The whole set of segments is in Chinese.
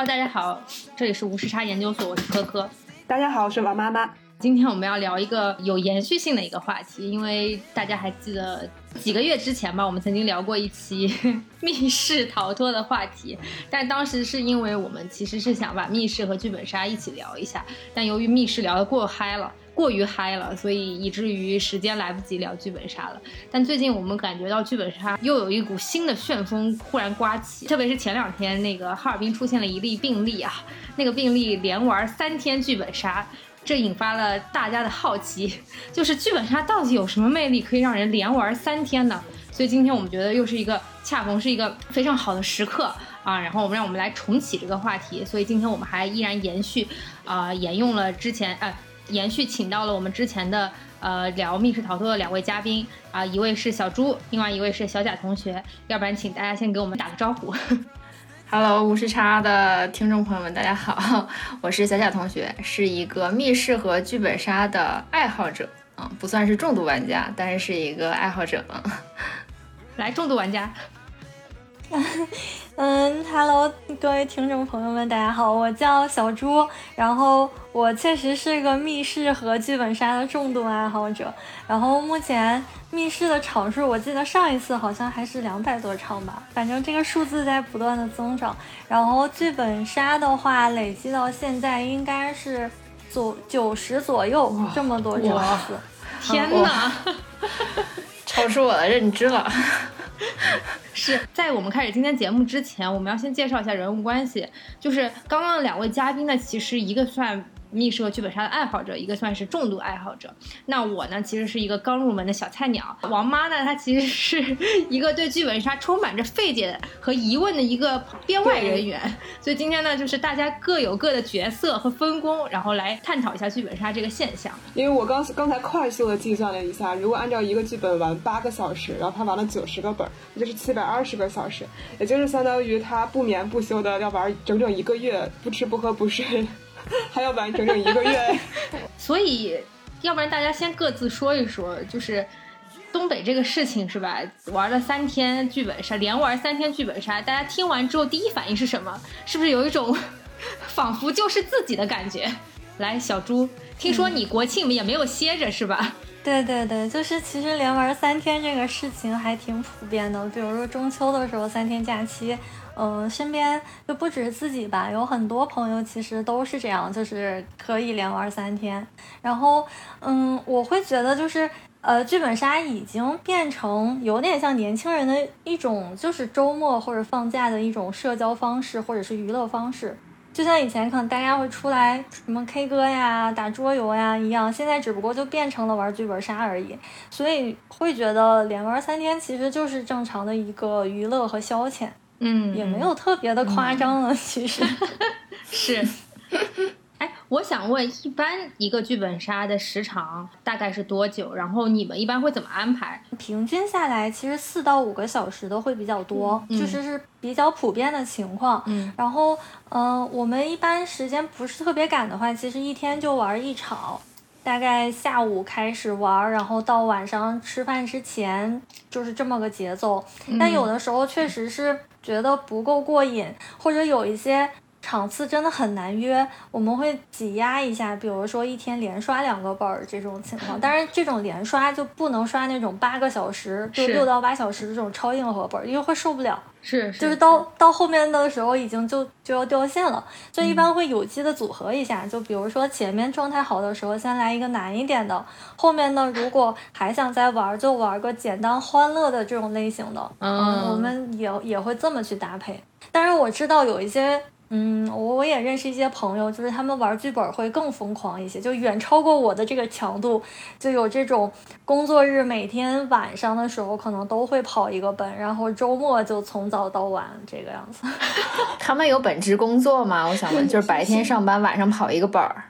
Hello，大家好，这里是无时差研究所，我是科科。大家好，我是王妈妈。今天我们要聊一个有延续性的一个话题，因为大家还记得几个月之前吧，我们曾经聊过一期 密室逃脱的话题，但当时是因为我们其实是想把密室和剧本杀一起聊一下，但由于密室聊得过嗨了。过于嗨了，所以以至于时间来不及聊剧本杀了。但最近我们感觉到剧本杀又有一股新的旋风忽然刮起，特别是前两天那个哈尔滨出现了一例病例啊，那个病例连玩三天剧本杀，这引发了大家的好奇，就是剧本杀到底有什么魅力可以让人连玩三天呢？所以今天我们觉得又是一个恰逢是一个非常好的时刻啊，然后我们让我们来重启这个话题。所以今天我们还依然延续啊，沿用了之前呃。延续请到了我们之前的呃聊密室逃脱的两位嘉宾啊，一位是小朱，另外一位是小贾同学。要不然请大家先给我们打个招呼。Hello，无时差的听众朋友们，大家好，我是小贾同学，是一个密室和剧本杀的爱好者啊，不算是重度玩家，但是是一个爱好者。来，重度玩家。嗯，Hello，各位听众朋友们，大家好，我叫小朱，然后我确实是个密室和剧本杀的重度爱好者，然后目前密室的场数，我记得上一次好像还是两百多场吧，反正这个数字在不断的增长，然后剧本杀的话，累计到现在应该是左九十左右这么多场次，天哪，超出我的认知了。是在我们开始今天节目之前，我们要先介绍一下人物关系。就是刚刚两位嘉宾呢，其实一个算。密室和剧本杀的爱好者，一个算是重度爱好者。那我呢，其实是一个刚入门的小菜鸟。王妈呢，她其实是一个对剧本杀充满着费解和疑问的一个编外人员。所以今天呢，就是大家各有各的角色和分工，然后来探讨一下剧本杀这个现象。因为我刚刚才快速的计算了一下，如果按照一个剧本玩八个小时，然后他玩了九十个本，也就是七百二十个小时，也就是相当于他不眠不休的要玩整整一个月，不吃不喝不睡。还要玩整整一个月，所以要不然大家先各自说一说，就是东北这个事情是吧？玩了三天剧本杀，连玩三天剧本杀，大家听完之后第一反应是什么？是不是有一种 仿佛就是自己的感觉？来，小朱，听说你国庆也没有歇着是吧？对对对，就是其实连玩三天这个事情还挺普遍的，比如说中秋的时候三天假期。嗯，身边就不止自己吧，有很多朋友其实都是这样，就是可以连玩三天。然后，嗯，我会觉得就是，呃，剧本杀已经变成有点像年轻人的一种，就是周末或者放假的一种社交方式，或者是娱乐方式。就像以前可能大家会出来什么 K 歌呀、打桌游呀一样，现在只不过就变成了玩剧本杀而已。所以会觉得连玩三天其实就是正常的一个娱乐和消遣。嗯，也没有特别的夸张了，其实 是。哎，我想问，一般一个剧本杀的时长大概是多久？然后你们一般会怎么安排？平均下来，其实四到五个小时的会比较多，就是是比较普遍的情况。嗯，然后，嗯，我们一般时间不是特别赶的话，其实一天就玩一场。大概下午开始玩，然后到晚上吃饭之前，就是这么个节奏。但有的时候确实是觉得不够过瘾，或者有一些场次真的很难约，我们会挤压一下，比如说一天连刷两个本儿这种情况。当然，这种连刷就不能刷那种八个小时，就六到八小时的这种超硬核本儿，因为会受不了。是，就是到到后面的时候已经就就要掉线了，就一般会有机的组合一下，就比如说前面状态好的时候先来一个难一点的，后面呢如果还想再玩就玩个简单欢乐的这种类型的，嗯，我们也也会这么去搭配。但是我知道有一些。嗯，我我也认识一些朋友，就是他们玩剧本会更疯狂一些，就远超过我的这个强度，就有这种工作日每天晚上的时候可能都会跑一个本，然后周末就从早到晚这个样子。他们有本职工作吗？我想问，就是白天上班，晚上跑一个本儿，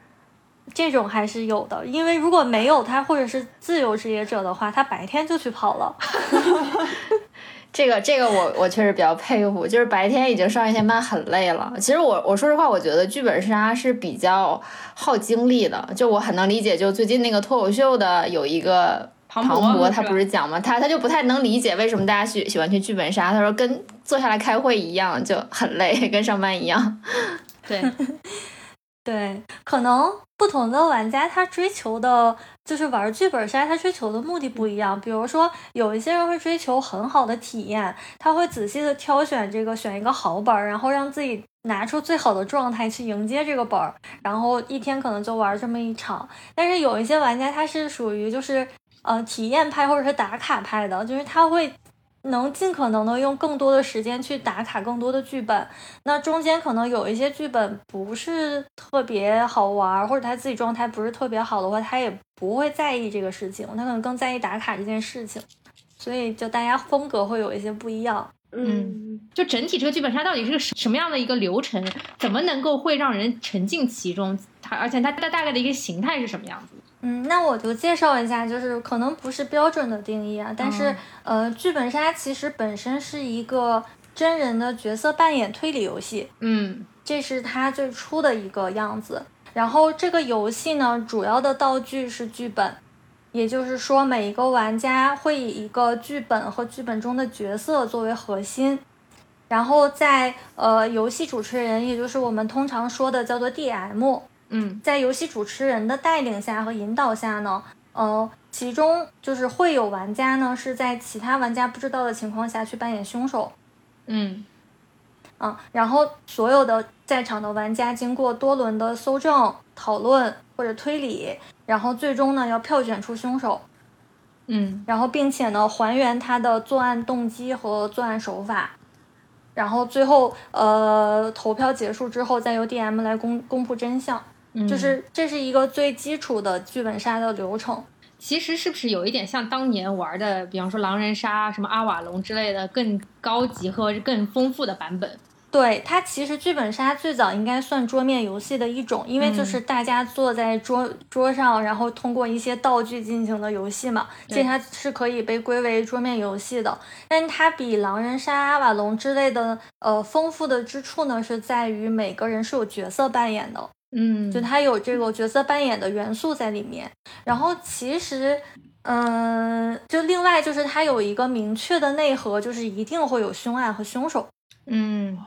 这种还是有的。因为如果没有他或者是自由职业者的话，他白天就去跑了。这个这个我我确实比较佩服，就是白天已经上一天班很累了。其实我我说实话，我觉得剧本杀是比较耗精力的。就我很能理解，就最近那个脱口秀的有一个庞博博他不是讲吗？他他就不太能理解为什么大家喜喜欢去剧本杀。他说跟坐下来开会一样，就很累，跟上班一样。对。对，可能不同的玩家他追求的，就是玩剧本杀，他追求的目的不一样。比如说，有一些人会追求很好的体验，他会仔细的挑选这个，选一个好本儿，然后让自己拿出最好的状态去迎接这个本儿，然后一天可能就玩这么一场。但是有一些玩家他是属于就是呃体验派或者是打卡派的，就是他会。能尽可能的用更多的时间去打卡更多的剧本，那中间可能有一些剧本不是特别好玩，或者他自己状态不是特别好的话，他也不会在意这个事情，他可能更在意打卡这件事情，所以就大家风格会有一些不一样。嗯，就整体这个剧本杀到底是个什么样的一个流程？怎么能够会让人沉浸其中？它而且它它大概的一个形态是什么样子？嗯，那我就介绍一下，就是可能不是标准的定义啊，但是呃，剧本杀其实本身是一个真人的角色扮演推理游戏，嗯，这是它最初的一个样子。然后这个游戏呢，主要的道具是剧本，也就是说每一个玩家会以一个剧本和剧本中的角色作为核心，然后在呃游戏主持人，也就是我们通常说的叫做 DM。嗯，在游戏主持人的带领下和引导下呢，呃，其中就是会有玩家呢是在其他玩家不知道的情况下去扮演凶手，嗯，啊，然后所有的在场的玩家经过多轮的搜证、讨论或者推理，然后最终呢要票选出凶手，嗯，然后并且呢还原他的作案动机和作案手法，然后最后呃投票结束之后再由 DM 来公公布真相。就是这是一个最基础的剧本杀的流程。其实是不是有一点像当年玩的，比方说狼人杀、什么阿瓦隆之类的更高级和更丰富的版本？对，它其实剧本杀最早应该算桌面游戏的一种，因为就是大家坐在桌桌上，然后通过一些道具进行的游戏嘛，所以它是可以被归为桌面游戏的。但它比狼人杀、阿瓦隆之类的呃丰富的之处呢，是在于每个人是有角色扮演的。嗯，就它有这个角色扮演的元素在里面，然后其实，嗯，就另外就是它有一个明确的内核，就是一定会有凶案和凶手。嗯，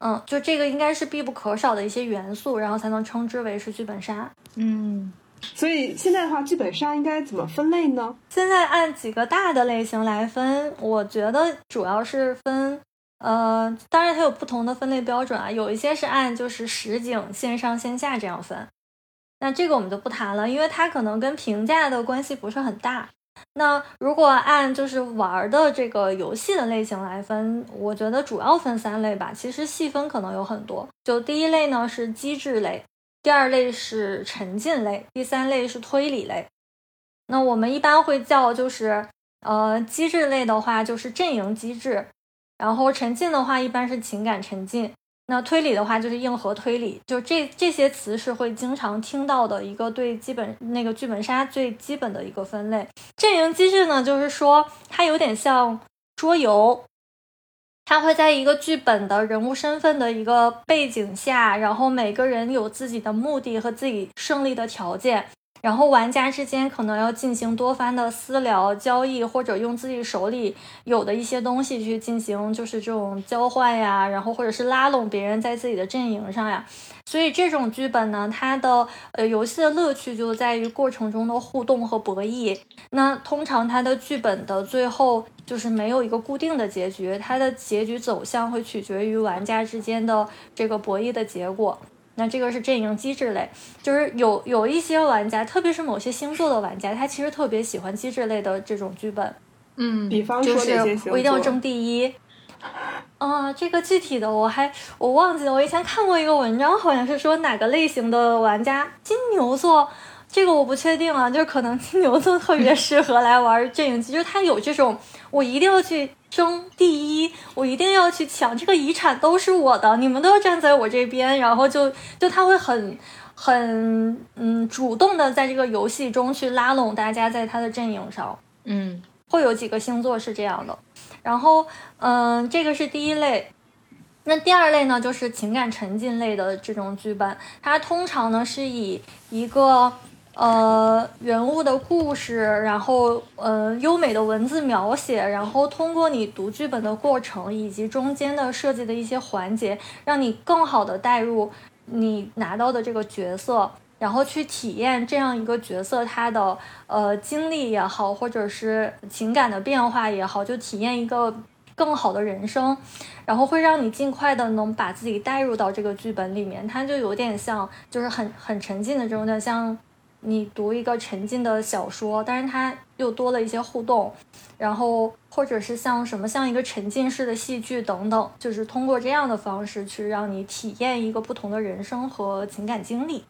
嗯，就这个应该是必不可少的一些元素，然后才能称之为是剧本杀。嗯，所以现在的话，剧本杀应该怎么分类呢？现在按几个大的类型来分，我觉得主要是分。呃，当然它有不同的分类标准啊，有一些是按就是实景线上线下这样分，那这个我们就不谈了，因为它可能跟评价的关系不是很大。那如果按就是玩的这个游戏的类型来分，我觉得主要分三类吧，其实细分可能有很多。就第一类呢是机制类，第二类是沉浸类，第三类是推理类。那我们一般会叫就是呃机制类的话就是阵营机制。然后沉浸的话，一般是情感沉浸；那推理的话，就是硬核推理。就这这些词是会经常听到的一个对基本那个剧本杀最基本的一个分类。阵营机制呢，就是说它有点像桌游，它会在一个剧本的人物身份的一个背景下，然后每个人有自己的目的和自己胜利的条件。然后玩家之间可能要进行多番的私聊交易，或者用自己手里有的一些东西去进行，就是这种交换呀，然后或者是拉拢别人在自己的阵营上呀。所以这种剧本呢，它的呃游戏的乐趣就在于过程中的互动和博弈。那通常它的剧本的最后就是没有一个固定的结局，它的结局走向会取决于玩家之间的这个博弈的结果。那这个是阵营机制类，就是有有一些玩家，特别是某些星座的玩家，他其实特别喜欢机制类的这种剧本。嗯，比方说我一定要争第一。啊，这个具体的我还我忘记了，我以前看过一个文章，好像是说哪个类型的玩家，金牛座。这个我不确定啊，就是可能金牛座特别适合来玩阵营机，就是他有这种我一定要去争第一，我一定要去抢这个遗产都是我的，你们都要站在我这边，然后就就他会很很嗯主动的在这个游戏中去拉拢大家在他的阵营上，嗯，会有几个星座是这样的，然后嗯这个是第一类。那第二类呢，就是情感沉浸类的这种剧本，它通常呢是以一个。呃人物的故事，然后呃优美的文字描写，然后通过你读剧本的过程以及中间的设计的一些环节，让你更好的带入你拿到的这个角色。然后去体验这样一个角色他的呃经历也好，或者是情感的变化也好，就体验一个更好的人生，然后会让你尽快的能把自己带入到这个剧本里面。它就有点像，就是很很沉浸的这种的，像你读一个沉浸的小说，但是它又多了一些互动，然后或者是像什么像一个沉浸式的戏剧等等，就是通过这样的方式去让你体验一个不同的人生和情感经历。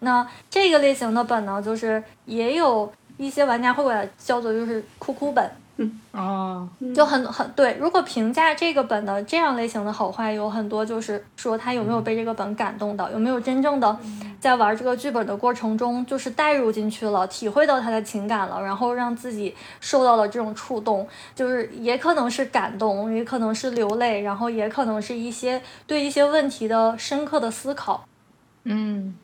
那这个类型的本呢，就是也有一些玩家会把它叫做就是哭哭本，嗯哦，就很很对。如果评价这个本的这样类型的好坏，有很多就是说他有没有被这个本感动到，有没有真正的在玩这个剧本的过程中就是带入进去了，体会到他的情感了，然后让自己受到了这种触动，就是也可能是感动，也可能是流泪，然后也可能是一些对一些问题的深刻的思考，嗯。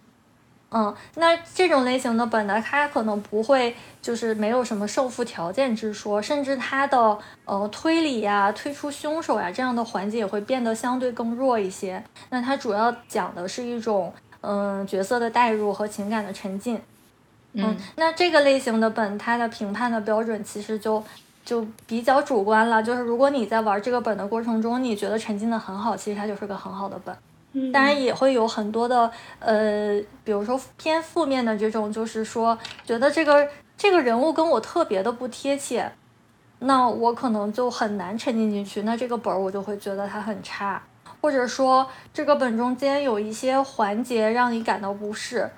嗯，那这种类型的本呢，它可能不会就是没有什么胜负条件之说，甚至它的呃推理呀、推出凶手呀这样的环节也会变得相对更弱一些。那它主要讲的是一种嗯角色的代入和情感的沉浸。嗯，那这个类型的本，它的评判的标准其实就就比较主观了。就是如果你在玩这个本的过程中，你觉得沉浸的很好，其实它就是个很好的本。当然也会有很多的，呃，比如说偏负面的这种，就是说觉得这个这个人物跟我特别的不贴切，那我可能就很难沉浸进去，那这个本儿我就会觉得它很差，或者说这个本中间有一些环节让你感到不适。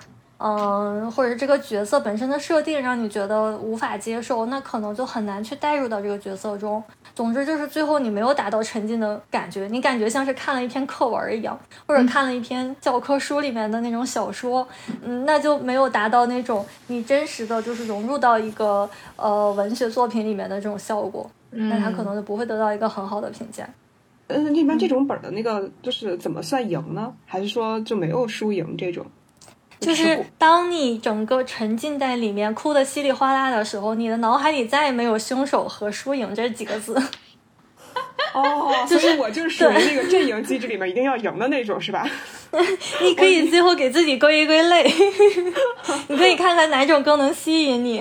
嗯，或者这个角色本身的设定让你觉得无法接受，那可能就很难去带入到这个角色中。总之就是最后你没有达到沉浸的感觉，你感觉像是看了一篇课文一样，或者看了一篇教科书里面的那种小说，嗯，那就没有达到那种你真实的就是融入到一个呃文学作品里面的这种效果，那他可能就不会得到一个很好的评价。嗯，一般这种本的那个就是怎么算赢呢？还是说就没有输赢这种？就是当你整个沉浸在里面，哭得稀里哗啦的时候，你的脑海里再也没有凶手和输赢这几个字。哦，就是我就是属于那个阵营机制里面一定要赢的那种，是吧？你可以最后给自己归一归类，你可以看看哪种更能吸引你。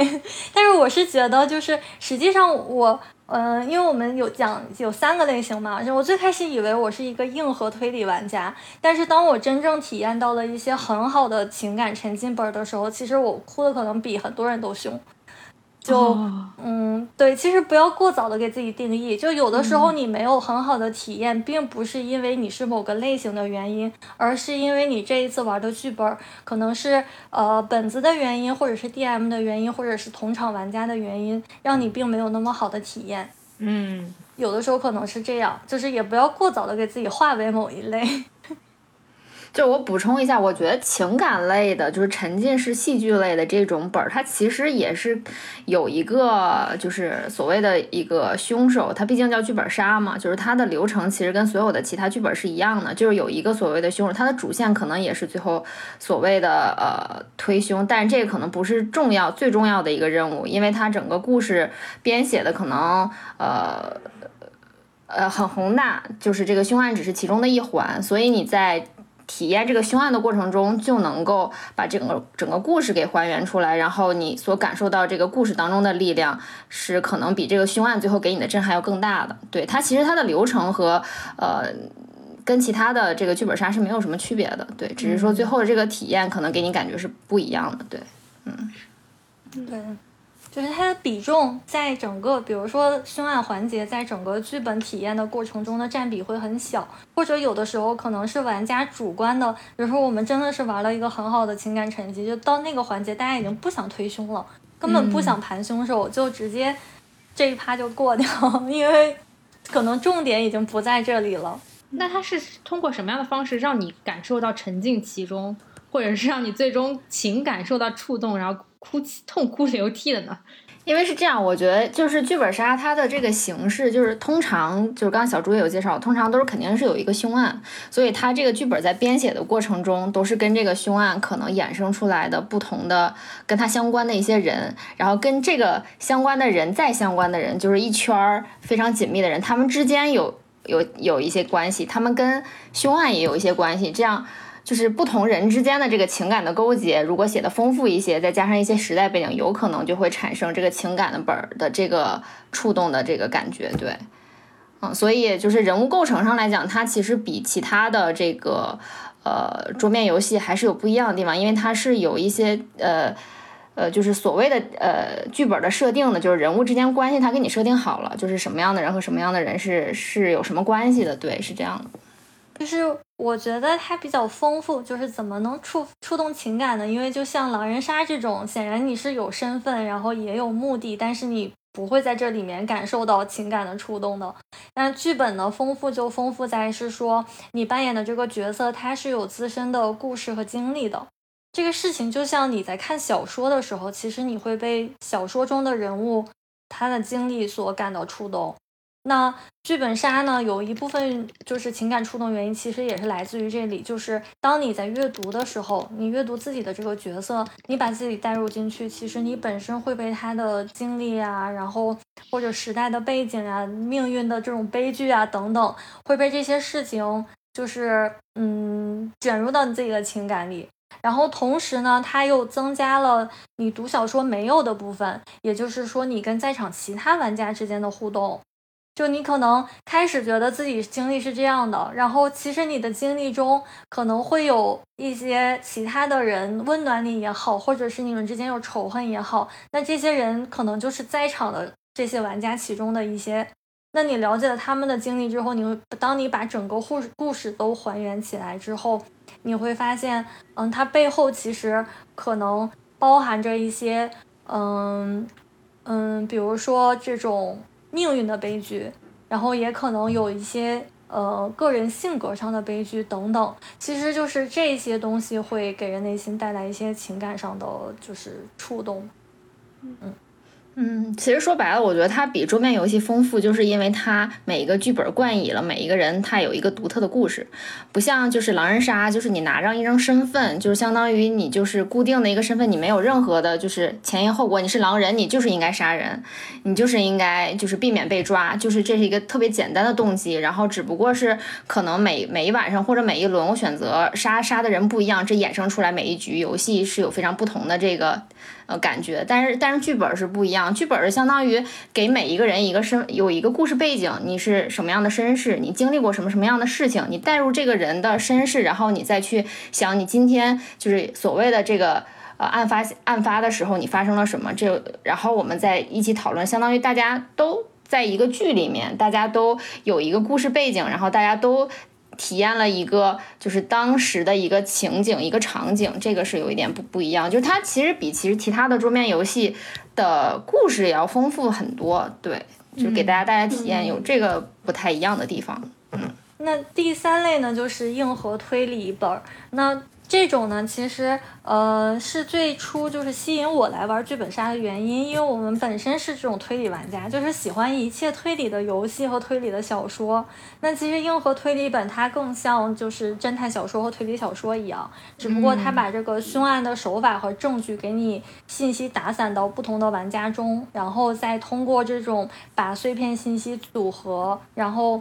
但是我是觉得，就是实际上我。嗯，因为我们有讲有三个类型嘛，就我最开始以为我是一个硬核推理玩家，但是当我真正体验到了一些很好的情感沉浸本的时候，其实我哭的可能比很多人都凶。就嗯，对，其实不要过早的给自己定义。就有的时候你没有很好的体验，并不是因为你是某个类型的原因，而是因为你这一次玩的剧本可能是呃本子的原因，或者是 DM 的原因，或者是同场玩家的原因，让你并没有那么好的体验。嗯，有的时候可能是这样，就是也不要过早的给自己划为某一类。就我补充一下，我觉得情感类的，就是沉浸式戏剧类的这种本儿，它其实也是有一个，就是所谓的一个凶手，它毕竟叫剧本杀嘛，就是它的流程其实跟所有的其他剧本是一样的，就是有一个所谓的凶手，它的主线可能也是最后所谓的呃推凶，但这可能不是重要最重要的一个任务，因为它整个故事编写的可能呃呃很宏大，就是这个凶案只是其中的一环，所以你在。体验这个凶案的过程中，就能够把整个整个故事给还原出来，然后你所感受到这个故事当中的力量，是可能比这个凶案最后给你的震撼要更大的。对它，其实它的流程和呃，跟其他的这个剧本杀是没有什么区别的。对，只是说最后的这个体验可能给你感觉是不一样的。对，嗯，对。就是它的比重在整个，比如说凶案环节，在整个剧本体验的过程中的占比会很小，或者有的时候可能是玩家主观的，比如说我们真的是玩了一个很好的情感沉浸，就到那个环节，大家已经不想推凶了，根本不想盘凶手，就直接这一趴就过掉，因为可能重点已经不在这里了。那它是通过什么样的方式让你感受到沉浸其中，或者是让你最终情感受到触动，然后？哭泣、痛哭流涕的呢？因为是这样，我觉得就是剧本杀它的这个形式，就是通常就是刚刚小朱也有介绍，通常都是肯定是有一个凶案，所以它这个剧本在编写的过程中，都是跟这个凶案可能衍生出来的不同的跟它相关的一些人，然后跟这个相关的人再相关的人，就是一圈儿非常紧密的人，他们之间有有有一些关系，他们跟凶案也有一些关系，这样。就是不同人之间的这个情感的勾结，如果写的丰富一些，再加上一些时代背景，有可能就会产生这个情感的本儿的这个触动的这个感觉，对，嗯，所以就是人物构成上来讲，它其实比其他的这个呃桌面游戏还是有不一样的地方，因为它是有一些呃呃就是所谓的呃剧本的设定的，就是人物之间关系，它给你设定好了，就是什么样的人和什么样的人是是有什么关系的，对，是这样的。就是我觉得它比较丰富，就是怎么能触触动情感呢？因为就像狼人杀这种，显然你是有身份，然后也有目的，但是你不会在这里面感受到情感的触动的。那剧本呢，丰富就丰富在是说你扮演的这个角色，他是有自身的故事和经历的。这个事情就像你在看小说的时候，其实你会被小说中的人物他的经历所感到触动。那剧本杀呢，有一部分就是情感触动原因，其实也是来自于这里。就是当你在阅读的时候，你阅读自己的这个角色，你把自己带入进去，其实你本身会被他的经历啊，然后或者时代的背景啊、命运的这种悲剧啊等等，会被这些事情就是嗯卷入到你自己的情感里。然后同时呢，它又增加了你读小说没有的部分，也就是说你跟在场其他玩家之间的互动。就你可能开始觉得自己经历是这样的，然后其实你的经历中可能会有一些其他的人温暖你也好，或者是你们之间有仇恨也好，那这些人可能就是在场的这些玩家其中的一些。那你了解了他们的经历之后，你会当你把整个故事故事都还原起来之后，你会发现，嗯，它背后其实可能包含着一些，嗯嗯，比如说这种。命运的悲剧，然后也可能有一些呃个人性格上的悲剧等等，其实就是这些东西会给人内心带来一些情感上的就是触动，嗯。嗯，其实说白了，我觉得它比桌面游戏丰富，就是因为它每一个剧本冠以了每一个人，他有一个独特的故事，不像就是狼人杀，就是你拿上一张身份，就是相当于你就是固定的一个身份，你没有任何的就是前因后果，你是狼人，你就是应该杀人，你就是应该就是避免被抓，就是这是一个特别简单的动机，然后只不过是可能每每一晚上或者每一轮我选择杀杀的人不一样，这衍生出来每一局游戏是有非常不同的这个。呃，感觉，但是但是剧本是不一样，剧本是相当于给每一个人一个身，有一个故事背景，你是什么样的身世，你经历过什么什么样的事情，你带入这个人的身世，然后你再去想你今天就是所谓的这个呃案发案发的时候你发生了什么，这然后我们再一起讨论，相当于大家都在一个剧里面，大家都有一个故事背景，然后大家都。体验了一个就是当时的一个情景、一个场景，这个是有一点不不一样。就是它其实比其实其他的桌面游戏的故事也要丰富很多，对，就给大家带来体验有这个不太一样的地方。嗯，那第三类呢，就是硬核推理本儿。那这种呢，其实呃是最初就是吸引我来玩剧本杀的原因，因为我们本身是这种推理玩家，就是喜欢一切推理的游戏和推理的小说。那其实硬核推理本它更像就是侦探小说和推理小说一样，只不过它把这个凶案的手法和证据给你信息打散到不同的玩家中，然后再通过这种把碎片信息组合，然后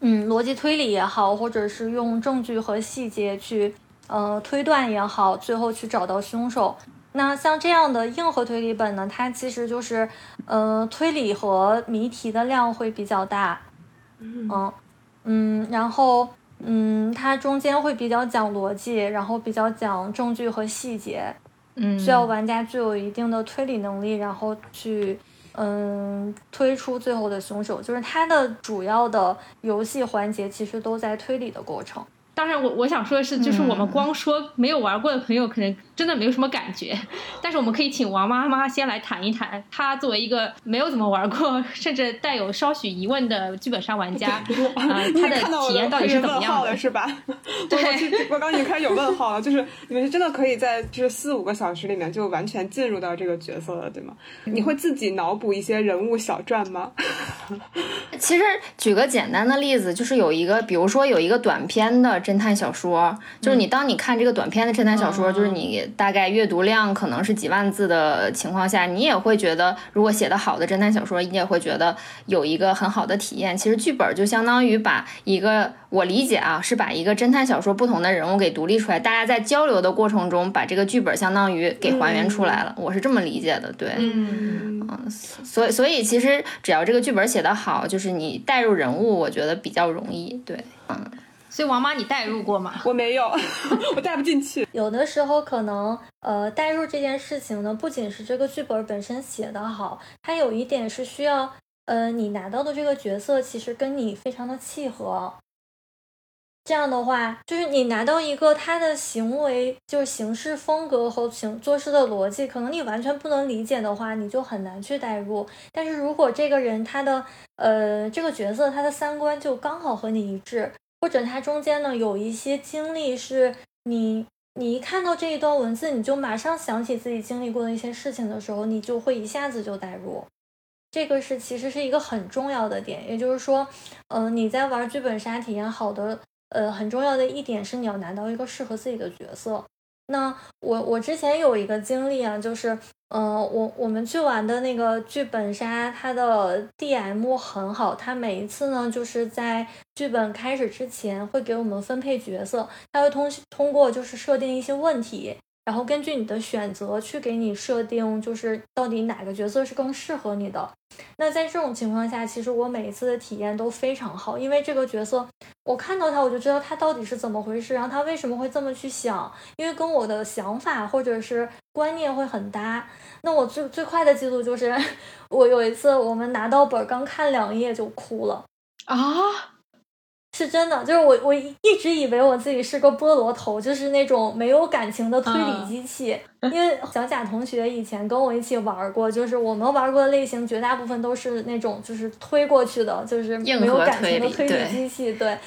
嗯逻辑推理也好，或者是用证据和细节去。呃，推断也好，最后去找到凶手。那像这样的硬核推理本呢，它其实就是，呃，推理和谜题的量会比较大。嗯嗯，然后嗯，它中间会比较讲逻辑，然后比较讲证据和细节。嗯，需要玩家具有一定的推理能力，然后去嗯推出最后的凶手。就是它的主要的游戏环节其实都在推理的过程。当然我我想说的是，就是我们光说没有玩过的朋友，可能真的没有什么感觉。但是我们可以请王妈妈先来谈一谈，她作为一个没有怎么玩过，甚至带有稍许疑问的剧本杀玩家，啊，她的体验到底是怎么样的？是吧？对，我刚已经开始有问号了。就是你们是真的可以在就是四五个小时里面就完全进入到这个角色了，对吗？你会自己脑补一些人物小传吗？其实举个简单的例子，就是有一个，比如说有一个短片的。侦探小说就是你，当你看这个短篇的侦探小说，就是你大概阅读量可能是几万字的情况下，你也会觉得，如果写的好的侦探小说，你也会觉得有一个很好的体验。其实剧本就相当于把一个，我理解啊，是把一个侦探小说不同的人物给独立出来，大家在交流的过程中，把这个剧本相当于给还原出来了。我是这么理解的，对，嗯，所以所以其实只要这个剧本写得好，就是你带入人物，我觉得比较容易，对，嗯。所以王妈，你代入过吗？我没有，我带不进去。有的时候可能，呃，代入这件事情呢，不仅是这个剧本本身写得好，它有一点是需要，呃，你拿到的这个角色其实跟你非常的契合。这样的话，就是你拿到一个他的行为，就是行事风格和行做事的逻辑，可能你完全不能理解的话，你就很难去代入。但是如果这个人他的，呃，这个角色他的三观就刚好和你一致。或者它中间呢有一些经历，是你你一看到这一段文字，你就马上想起自己经历过的一些事情的时候，你就会一下子就带入。这个是其实是一个很重要的点，也就是说，嗯，你在玩剧本杀体验好的，呃，很重要的一点是你要拿到一个适合自己的角色。那我我之前有一个经历啊，就是，嗯，我我们去玩的那个剧本杀，它的 DM 很好，他每一次呢，就是在剧本开始之前会给我们分配角色，他会通通过就是设定一些问题。然后根据你的选择去给你设定，就是到底哪个角色是更适合你的。那在这种情况下，其实我每一次的体验都非常好，因为这个角色我看到他，我就知道他到底是怎么回事，然后他为什么会这么去想，因为跟我的想法或者是观念会很搭。那我最最快的记录就是，我有一次我们拿到本儿刚看两页就哭了啊。是真的，就是我我一直以为我自己是个菠萝头，就是那种没有感情的推理机器。因为小贾同学以前跟我一起玩过，就是我们玩过的类型绝大部分都是那种就是推过去的，就是没有感情的推理机器。对，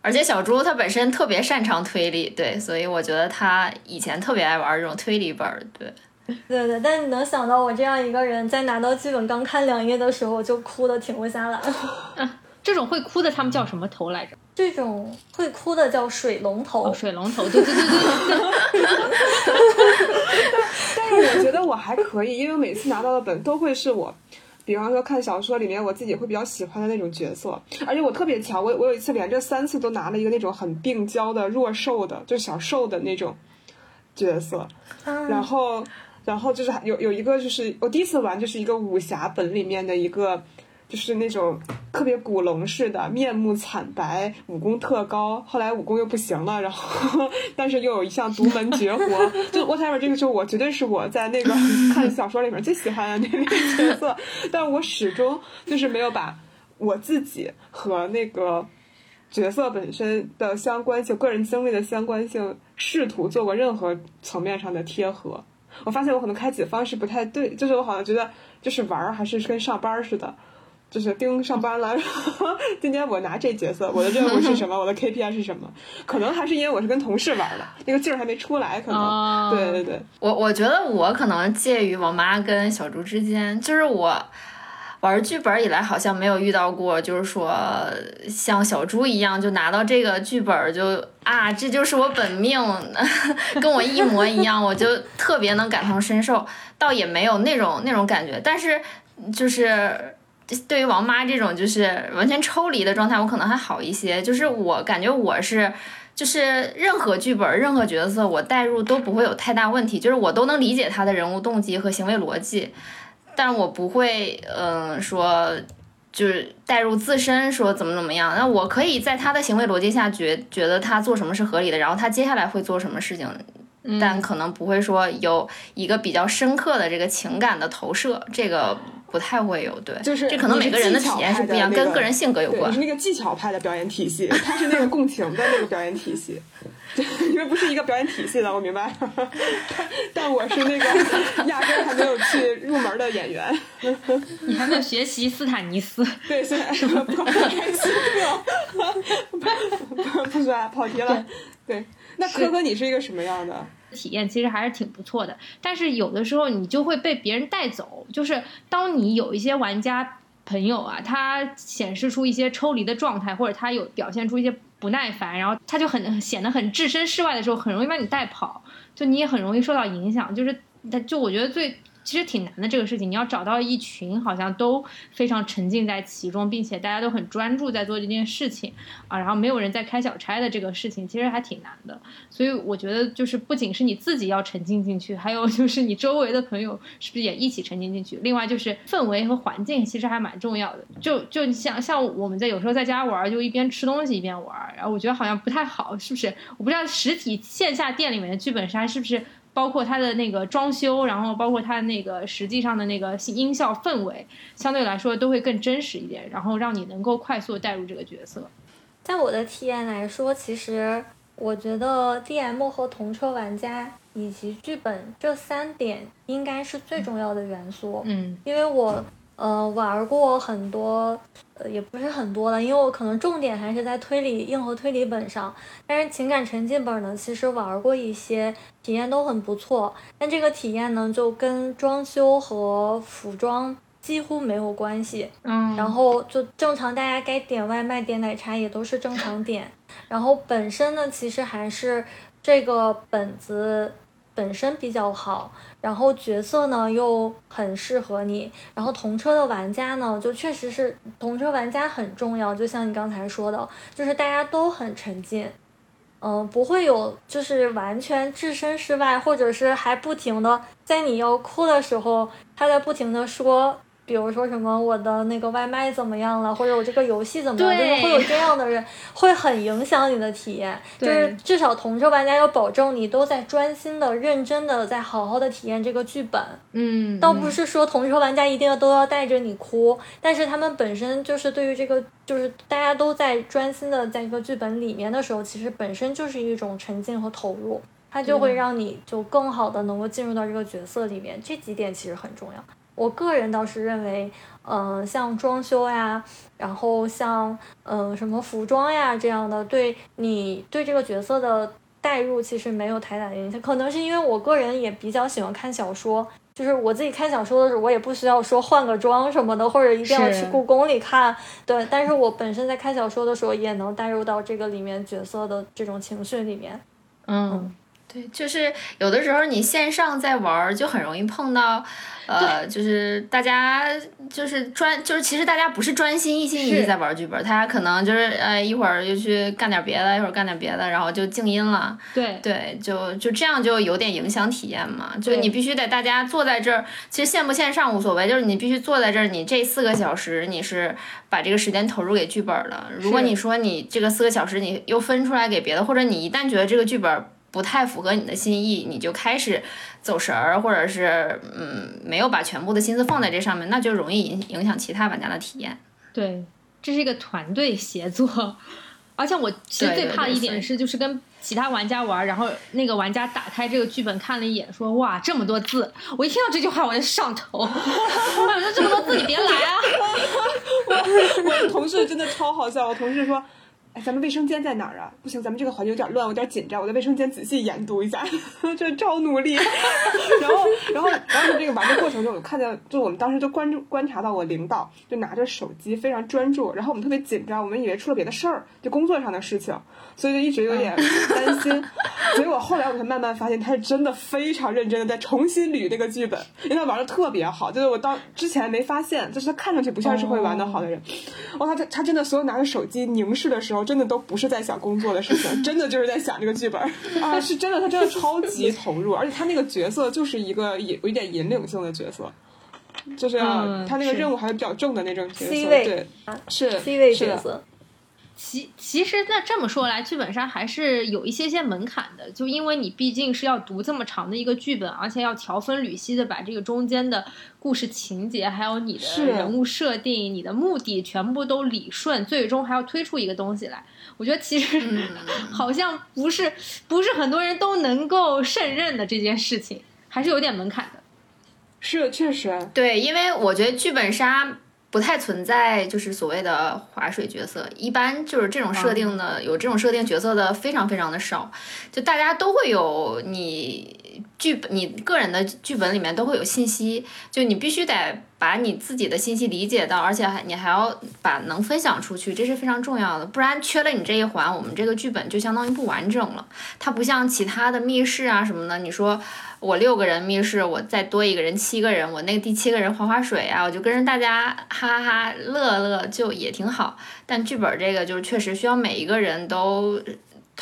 而且小猪他本身特别擅长推理，对，所以我觉得他以前特别爱玩这种推理本儿。对，对对，但你能想到我这样一个人在拿到剧本刚看两页的时候就哭的停不下来。这种会哭的，他们叫什么头来着？这种会哭的叫水龙头。水龙头，对对对对对。但是我觉得我还可以，因为每次拿到的本都会是我，比方说看小说里面我自己会比较喜欢的那种角色，而且我特别巧，我我有一次连着三次都拿了一个那种很病娇的弱瘦的，就小瘦的那种角色，然后然后就是有有一个就是我第一次玩就是一个武侠本里面的一个。就是那种特别古龙式的，面目惨白，武功特高，后来武功又不行了，然后 但是又有一项独门绝活，就 whatever，这个就我绝对是我在那个 看小说里面最喜欢的那个角色，但我始终就是没有把我自己和那个角色本身的相关性、个人经历的相关性试图做过任何层面上的贴合。我发现我可能开启的方式不太对，就是我好像觉得就是玩儿还是跟上班似的。就是盯上班了，然后 今天我拿这角色，我的任务是什么？我的 KPI 是什么？可能还是因为我是跟同事玩的，那个劲儿还没出来，可能。对对对，我我觉得我可能介于我妈跟小猪之间，就是我玩剧本以来好像没有遇到过，就是说像小猪一样就拿到这个剧本就啊，这就是我本命，跟我一模一样，我就特别能感同身受，倒也没有那种那种感觉，但是就是。对于王妈这种就是完全抽离的状态，我可能还好一些。就是我感觉我是，就是任何剧本、任何角色，我代入都不会有太大问题。就是我都能理解他的人物动机和行为逻辑，但我不会，嗯，说就是代入自身说怎么怎么样。那我可以在他的行为逻辑下觉觉得他做什么是合理的，然后他接下来会做什么事情，但可能不会说有一个比较深刻的这个情感的投射。这个。不太会有，对，就是这可能每个人的体验是不一样，的那个跟个人性格有对，关你是。那个技巧派的表演体系，他是那个共情的那个表演体系，对，因为不是一个表演体系的，我明白。但我是那个 压根儿还没有去入门的演员，你还没有学习斯坦尼斯，对，现在不不开心不不不说跑题了。对，那科科你是一个什么样的？体验其实还是挺不错的。但是有的时候你就会被别人带走，就是当你有一些玩家朋友啊，他显示出一些抽离的状态，或者他有表现出一些不耐烦，然后他就很显得很置身事外的时候，很容易把你带跑，就你也很容易受到影响。就是，他就我觉得最。其实挺难的这个事情，你要找到一群好像都非常沉浸在其中，并且大家都很专注在做这件事情啊，然后没有人在开小差的这个事情，其实还挺难的。所以我觉得就是不仅是你自己要沉浸进去，还有就是你周围的朋友是不是也一起沉浸进去？另外就是氛围和环境其实还蛮重要的。就就像像我们在有时候在家玩，就一边吃东西一边玩，然后我觉得好像不太好，是不是？我不知道实体线下店里面的剧本杀是不是包括它的那个装修，然后包括它那个实际上的那个音效氛围，相对来说都会更真实一点，然后让你能够快速带入这个角色。在我的体验来说，其实我觉得 DM 和同车玩家以及剧本这三点应该是最重要的元素。嗯因为我呃玩过很多，呃也不是很多了，因为我可能重点还是在推理硬核推理本上。但是情感沉浸本呢，其实玩过一些，体验都很不错。但这个体验呢，就跟装修和服装几乎没有关系。嗯，然后就正常，大家该点外卖、点奶茶也都是正常点。然后本身呢，其实还是这个本子本身比较好，然后角色呢又很适合你，然后同车的玩家呢，就确实是同车玩家很重要，就像你刚才说的，就是大家都很沉浸。嗯，不会有就是完全置身事外，或者是还不停的在你要哭的时候，他在不停的说，比如说什么我的那个外卖怎么样了，或者我这个游戏怎么样，就是会有这样的人，会很影响你的体验。就是至少同车玩家要保证你都在专心的、认真的在好好的体验这个剧本。嗯，倒不是说同车玩家一定要都要带着你哭，但是他们本身就是对于这个，就是大家都在专心的在一个剧本里面的时候，其实本身就是一种沉浸和投入，它就会让你就更好的能够进入到这个角色里面。这几点其实很重要。我个人倒是认为，嗯、像装修呀，然后像嗯、什么服装呀这样的，对你对这个角色的代入其实没有太大的影响。可能是因为我个人也比较喜欢看小说，就是我自己看小说的时候，我也不需要说换个妆什么的，或者一定要去故宫里看。对，但是我本身在看小说的时候，也能带入到这个里面角色的这种情绪里面。嗯，对，就是有的时候你线上在玩儿，就很容易碰到，呃，就是大家就是专，就是其实大家不是专心一心一意在玩剧本，大家可能就是呃一会儿又去干点别的，一会儿干点别的，然后就静音了。对，对，就就这样就有点影响体验嘛。就你必须得大家坐在这儿，其实线不线上无所谓，就是你必须坐在这儿，你这四个小时你是把这个时间投入给剧本了。如果你说你这个四个小时你又分出来给别的，或者你一旦觉得这个剧本不太符合你的心意，你就开始走神儿，或者是嗯没有把全部的心思放在这上面，那就容易影影响其他玩家的体验。对，这是一个团队协作，而且我其实最怕的一点是，就是跟其他玩家玩，然后那个玩家打开这个剧本看了一眼，说哇这么多字，我一听到这句话我就上头，我说这么多字你别来啊，我我同事真的超好笑，我同事说。哎，咱们卫生间在哪儿啊？不行，咱们这个环境有点乱，我有点紧张，我在卫生间仔细研读一下，这超努力。然后，然后，然后这个玩的过程中，我看见，就我们当时就关注观察到我领导就拿着手机非常专注，然后我们特别紧张，我们以为出了别的事儿，就工作上的事情，所以就一直有点担心。结果后来我才慢慢发现，他是真的非常认真的在重新捋这个剧本，因为他玩的特别好，就是我当之前没发现，就是他看上去不像是会玩的好的人。哦，他他他真的所有拿着手机凝视的时候，真的都不是在想工作的事情，真的就是在想这个剧本 啊，是真的，他真的超级投入，而且他那个角色就是一个有有一点引领性的角色。就是、嗯他那个任务还是比较重的那种角色，C 位对，是 C 位是的角色，其其实那这么说来，剧本杀还是有一些些门槛的，就因为你毕竟是要读这么长的一个剧本，而且要条分缕析的把这个中间的故事情节，还有你的人物设定、你的目的全部都理顺，最终还要推出一个东西来。我觉得其实、好像不是不是很多人都能够胜任的这件事情，还是有点门槛的。是确实，对，因为我觉得剧本杀不太存在，就是所谓的划水角色，一般就是这种设定的，有这种设定角色的非常非常的少，就大家都会有你剧本，你个人的剧本里面都会有信息，就你必须得把你自己的信息理解到，而且还你还要把能分享出去，这是非常重要的，不然缺了你这一环，我们这个剧本就相当于不完整了。它不像其他的密室啊什么的，你说我六个人密室，我再多一个人七个人，我那个第七个人划划水啊，我就跟着大家哈哈哈乐乐，就也挺好。但剧本这个就是确实需要每一个人都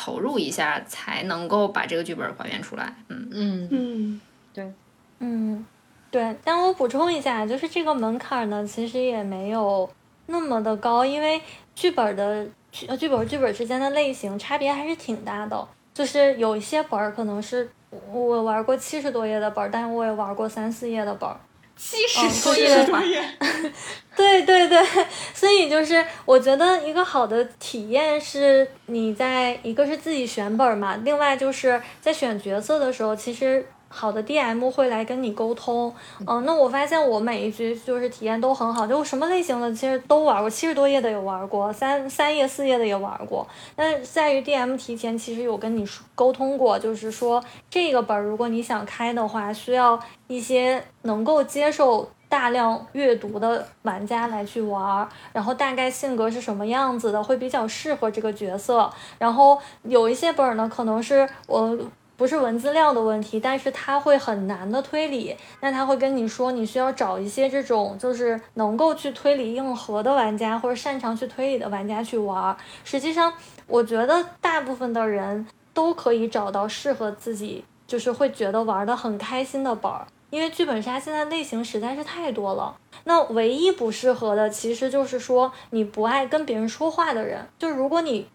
投入一下，才能够把这个剧本还原出来。嗯，嗯嗯，对嗯，对，但我补充一下，就是这个门槛呢，其实也没有那么的高，因为剧本的剧呃剧本剧本之间的类型差别还是挺大的。就是有一些本儿可能是我玩过七十多页的本儿，但是我也玩过三四页的本儿。七嗯十多就是页的，对对对，所以就是我觉得一个好的体验是你在一个是自己选本儿嘛，另外就是在选角色的时候，其实好的 DM 会来跟你沟通。嗯、那我发现我每一局就是体验都很好，就什么类型的其实都玩过，七十多页的也玩过，三三页四页的也玩过。那在于 DM 提前其实有跟你说沟通过，就是说这个本儿如果你想开的话，需要一些能够接受大量阅读的玩家来去玩儿，然后大概性格是什么样子的，会比较适合这个角色。然后有一些本儿呢，可能是我。不是文字量的问题，但是他会很难的推理，那他会跟你说，你需要找一些这种就是能够去推理硬核的玩家，或者擅长去推理的玩家去玩儿。实际上，我觉得大部分的人都可以找到适合自己，就是会觉得玩的很开心的本儿。因为剧本杀现在类型实在是太多了，那唯一不适合的其实就是说你不爱跟别人说话的人。就如果你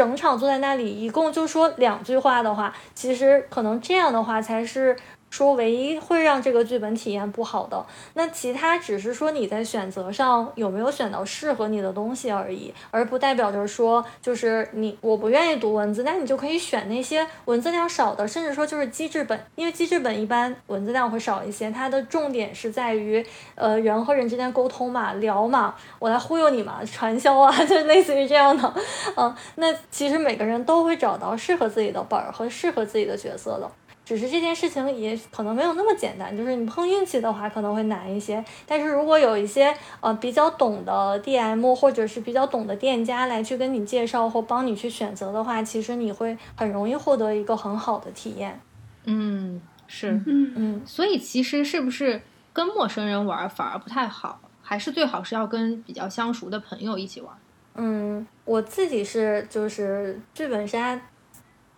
整场坐在那里，一共就说两句话的话，其实可能这样的话才是说唯一会让这个剧本体验不好的。那其他只是说你在选择上有没有选到适合你的东西而已，而不代表着说就是你我不愿意读文字，那你就可以选那些文字量少的，甚至说就是机制本，因为机制本一般文字量会少一些，它的重点是在于呃人和人之间沟通嘛，聊嘛，我来忽悠你嘛，传销啊，就类似于这样的，嗯，那其实每个人都会找到适合自己的本儿和适合自己的角色的。只是这件事情也可能没有那么简单，就是你碰运气的话可能会难一些。但是如果有一些呃比较懂的 DM 或者是比较懂的店家来去跟你介绍或帮你去选择的话，其实你会很容易获得一个很好的体验。嗯，是，嗯嗯，所以其实是不是跟陌生人玩反而不太好，还是最好是要跟比较相熟的朋友一起玩？嗯，我自己是就是剧本杀，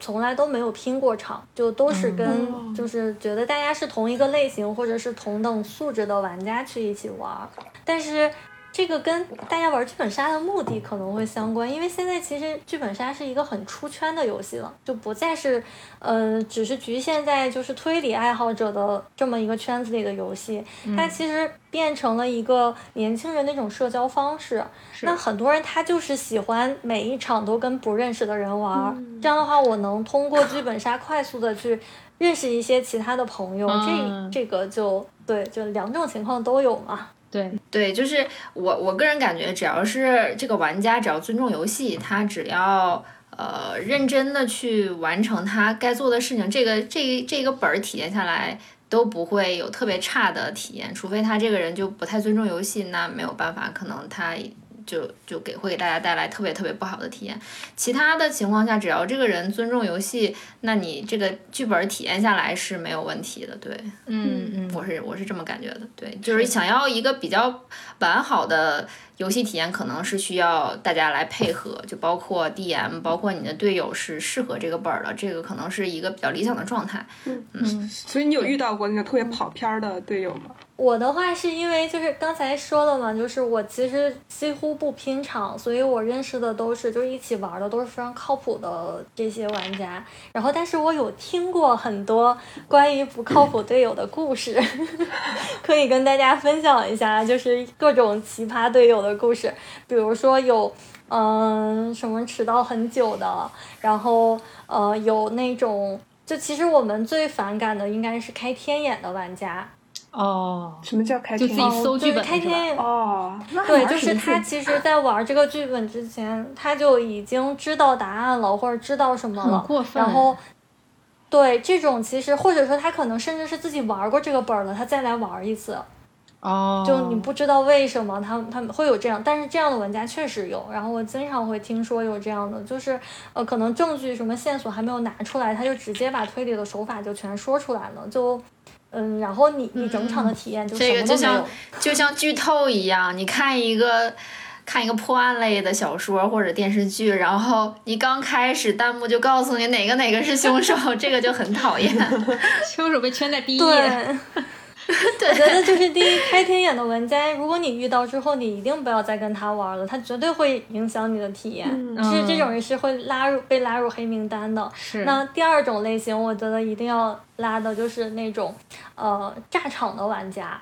从来都没有拼过场，就都是哦跟就是觉得大家是同一个类型或者是同等素质的玩家去一起玩儿，但是。这个跟大家玩剧本杀的目的可能会相关，因为现在其实剧本杀是一个很出圈的游戏了，就不再是，呃，只是局限在就是推理爱好者的这么一个圈子里的游戏，它其实变成了一个年轻人的一种社交方式。那很多人他就是喜欢每一场都跟不认识的人玩儿，这样的话，我能通过剧本杀快速的去认识一些其他的朋友，嗯这这个就对，就两种情况都有嘛。对，对，就是我我个人感觉，只要是这个玩家，只要尊重游戏，他只要呃认真的去完成他该做的事情，这个这这个本儿体验下来都不会有特别差的体验，除非他这个人就不太尊重游戏，那没有办法，可能他。就就给会给大家带来特别特别不好的体验。其他的情况下，只要这个人尊重游戏，那你这个剧本体验下来是没有问题的。对，嗯嗯，我是我是这么感觉的。对，就是想要一个比较完好的游戏体验，可能是需要大家来配合，就包括 DM，包括你的队友是适合这个本儿的，这个可能是一个比较理想的状态。嗯所以你有遇到过那种特别跑偏儿的队友吗？我的话是因为就是刚才说了嘛，就是我其实几乎不拼场，所以我认识的都是就是一起玩的都是非常靠谱的这些玩家。然后，但是我有听过很多关于不靠谱队友的故事，可以跟大家分享一下，就是各种奇葩队友的故事。比如说有嗯什么迟到很久的，然后呃有那种就其实我们最反感的应该是开天眼的玩家。哦，什么叫开就自己搜剧本开是吧？天哦，那对，就是他其实，在玩这个剧本之前，他就已经知道答案了，或者知道什么了。很过分然后，对这种其实，或者说他可能甚至是自己玩过这个本了，他再来玩一次，哦，就你不知道为什么他他们会有这样，但是这样的玩家确实有。然后我经常会听说有这样的，就是呃，可能证据什么线索还没有拿出来，他就直接把推理的手法就全说出来了，就。嗯，然后你你整场的体验就什这个就么都没有像。就像剧透一样，你看一个看一个破案类的小说或者电视剧，然后你刚开始弹幕就告诉你哪个哪个是凶手，这个就很讨厌。凶手被圈在第一页。对，我觉得就是第一开天眼的玩家，如果你遇到之后，你一定不要再跟他玩了，他绝对会影响你的体验。嗯是这种人是会拉入被拉入黑名单的。是那第二种类型，我觉得一定要拉的就是那种，呃，炸场的玩家。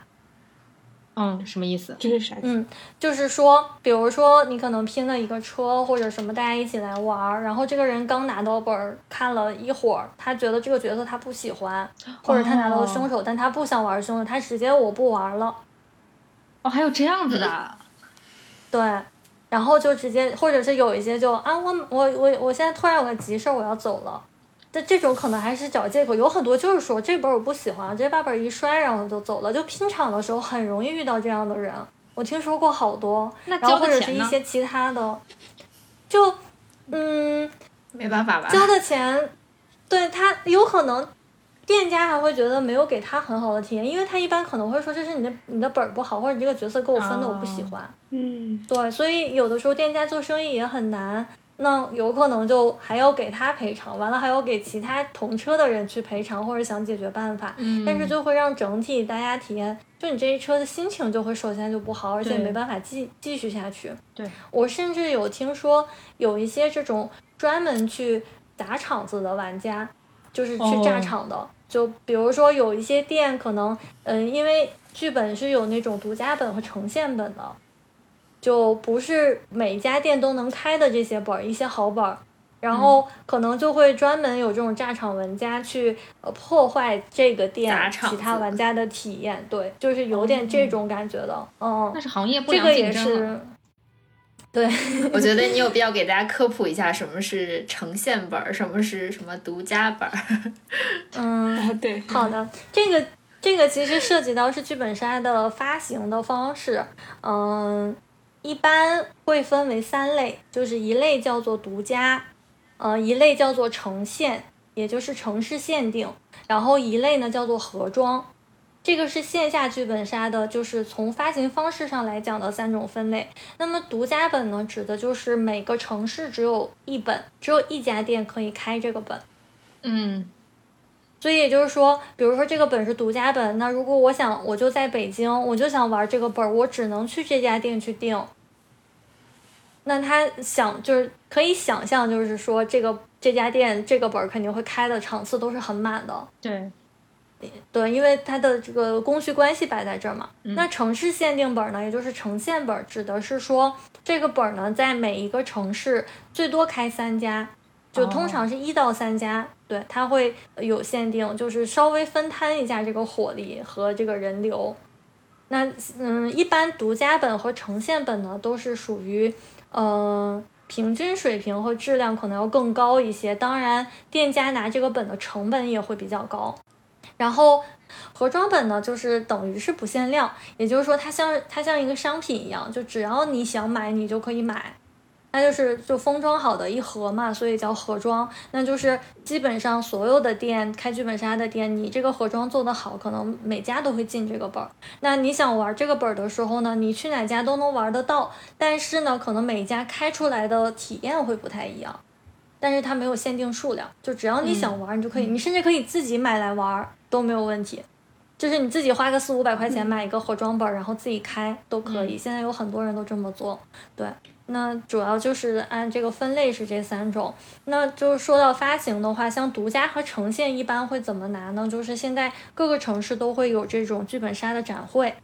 嗯，什么意思？这是啥？嗯，就是说，比如说你可能拼了一个车或者什么，大家一起来玩儿，然后这个人刚拿到本儿看了一会儿，他觉得这个角色他不喜欢，或者他拿到了凶手，但他不想玩凶手，他直接我不玩了。哦，还有这样子的。对，然后就直接，或者是有一些就啊，我我我我现在突然有个急事儿，我要走了。但这种可能还是找借口，有很多就是说这本儿我不喜欢，直接把本儿一摔，然后就走了。就拼场的时候很容易遇到这样的人，我听说过好多。那然后或者交钱呢？是一些其他的，就嗯，没办法吧？交的钱，对他有可能。店家还会觉得没有给他很好的体验，因为他一般可能会说这是你的你的本儿不好，或者你这个角色给我分的我不喜欢。嗯，对，所以有的时候店家做生意也很难，那有可能就还要给他赔偿，完了还要给其他同车的人去赔偿或者想解决办法，嗯。但是就会让整体大家体验，就你这一车的心情就会首先就不好，而且没办法继继续下去。对。我甚至有听说有一些这种专门去砸场子的玩家，就是去炸哦场的。就比如说有一些店可能，嗯，因为剧本是有那种独家本和呈现本的，就不是每一家店都能开的这些本儿，一些好本儿，然后可能就会专门有这种炸场玩家去呃破坏这个店其他玩家的体验，对，就是有点这种感觉的，嗯。那，是行业不这个也是。，对，我觉得你有必要给大家科普一下什么是呈现本儿，什么是什么独家本儿。嗯，啊对，好的，这个这个其实涉及到是剧本杀的发行的方式，嗯，一般会分为三类，就是一类叫做独家，呃，一类叫做呈现，也就是城市限定，然后一类呢叫做盒装。这个是线下剧本杀的，就是从发行方式上来讲的三种分类。那么独家本呢，指的就是每个城市只有一本，只有一家店可以开这个本。嗯，所以也就是说，比如说这个本是独家本，那如果我想我就在北京，我就想玩这个本儿，我只能去这家店去订。那他想就是可以想象，就是说这个这家店这个本儿肯定会开的场次都是很满的，对，对，因为它的这个供需关系摆在这儿嘛。那城市限定本儿呢，也就是呈现本儿，指的是说这个本儿呢在每一个城市最多开三家，就通常是一到三家，对，它会有限定，就是稍微分摊一下这个火力和这个人流。那嗯，一般独家本和呈现本呢，都是属于呃平均水平和质量可能要更高一些。当然，店家拿这个本的成本也会比较高。然后盒装本呢，就是等于是不限量，也就是说它像它像一个商品一样，就只要你想买，你就可以买。它就是就封装好的一盒嘛，所以叫盒装。那就是基本上所有的店开剧本杀的店，你这个盒装做得好，可能每家都会进这个本儿。那你想玩这个本儿的时候呢，你去哪家都能玩得到，但是呢，可能每家开出来的体验会不太一样。但是它没有限定数量，就只要你想玩，你就可以，你甚至可以自己买来玩都没有问题。就是你自己花个四五百块钱买一个盒装本，然后自己开都可以。现在有很多人都这么做，对。那主要就是按这个分类是这三种。那就是说到发行的话，像独家和呈现一般会怎么拿呢？就是现在各个城市都会有这种剧本杀的展会。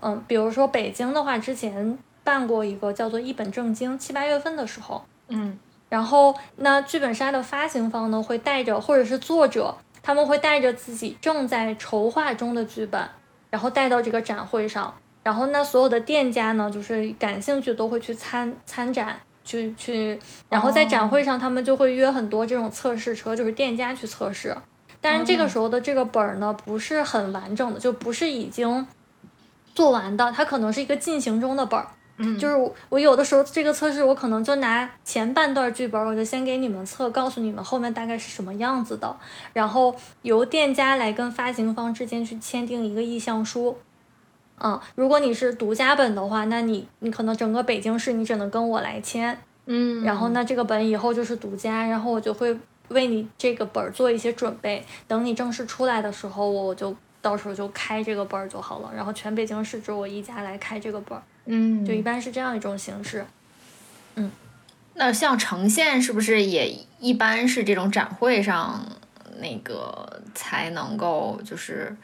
嗯，比如说北京的话，之前办过一个叫做一本正经，七八月份的时候，嗯，然后那剧本杀的发行方呢，会带着或者是作者，他们会带着自己正在筹划中的剧本，然后带到这个展会上，然后那所有的店家呢，就是感兴趣都会去参参展，去去，然后在展会上他们就会约很多这种测试车，就是店家去测试，但是这个时候的这个本儿呢，不是很完整的，就不是已经。做完的，它可能是一个进行中的本儿，嗯，就是我有的时候这个测试，我可能就拿前半段剧本，我就先给你们测，告诉你们后面大概是什么样子的，然后由店家来跟发行方之间去签订一个意向书，嗯，如果你是独家本的话，那你你可能整个北京市你只能跟我来签，嗯，然后那这个本以后就是独家，然后我就会为你这个本儿做一些准备，等你正式出来的时候，我就。到时候就开这个本儿就好了，然后全北京市只有我一家来开这个本儿，嗯，就一般是这样一种形式。嗯，那像呈现是不是也一般是这种展会上那个才能够就是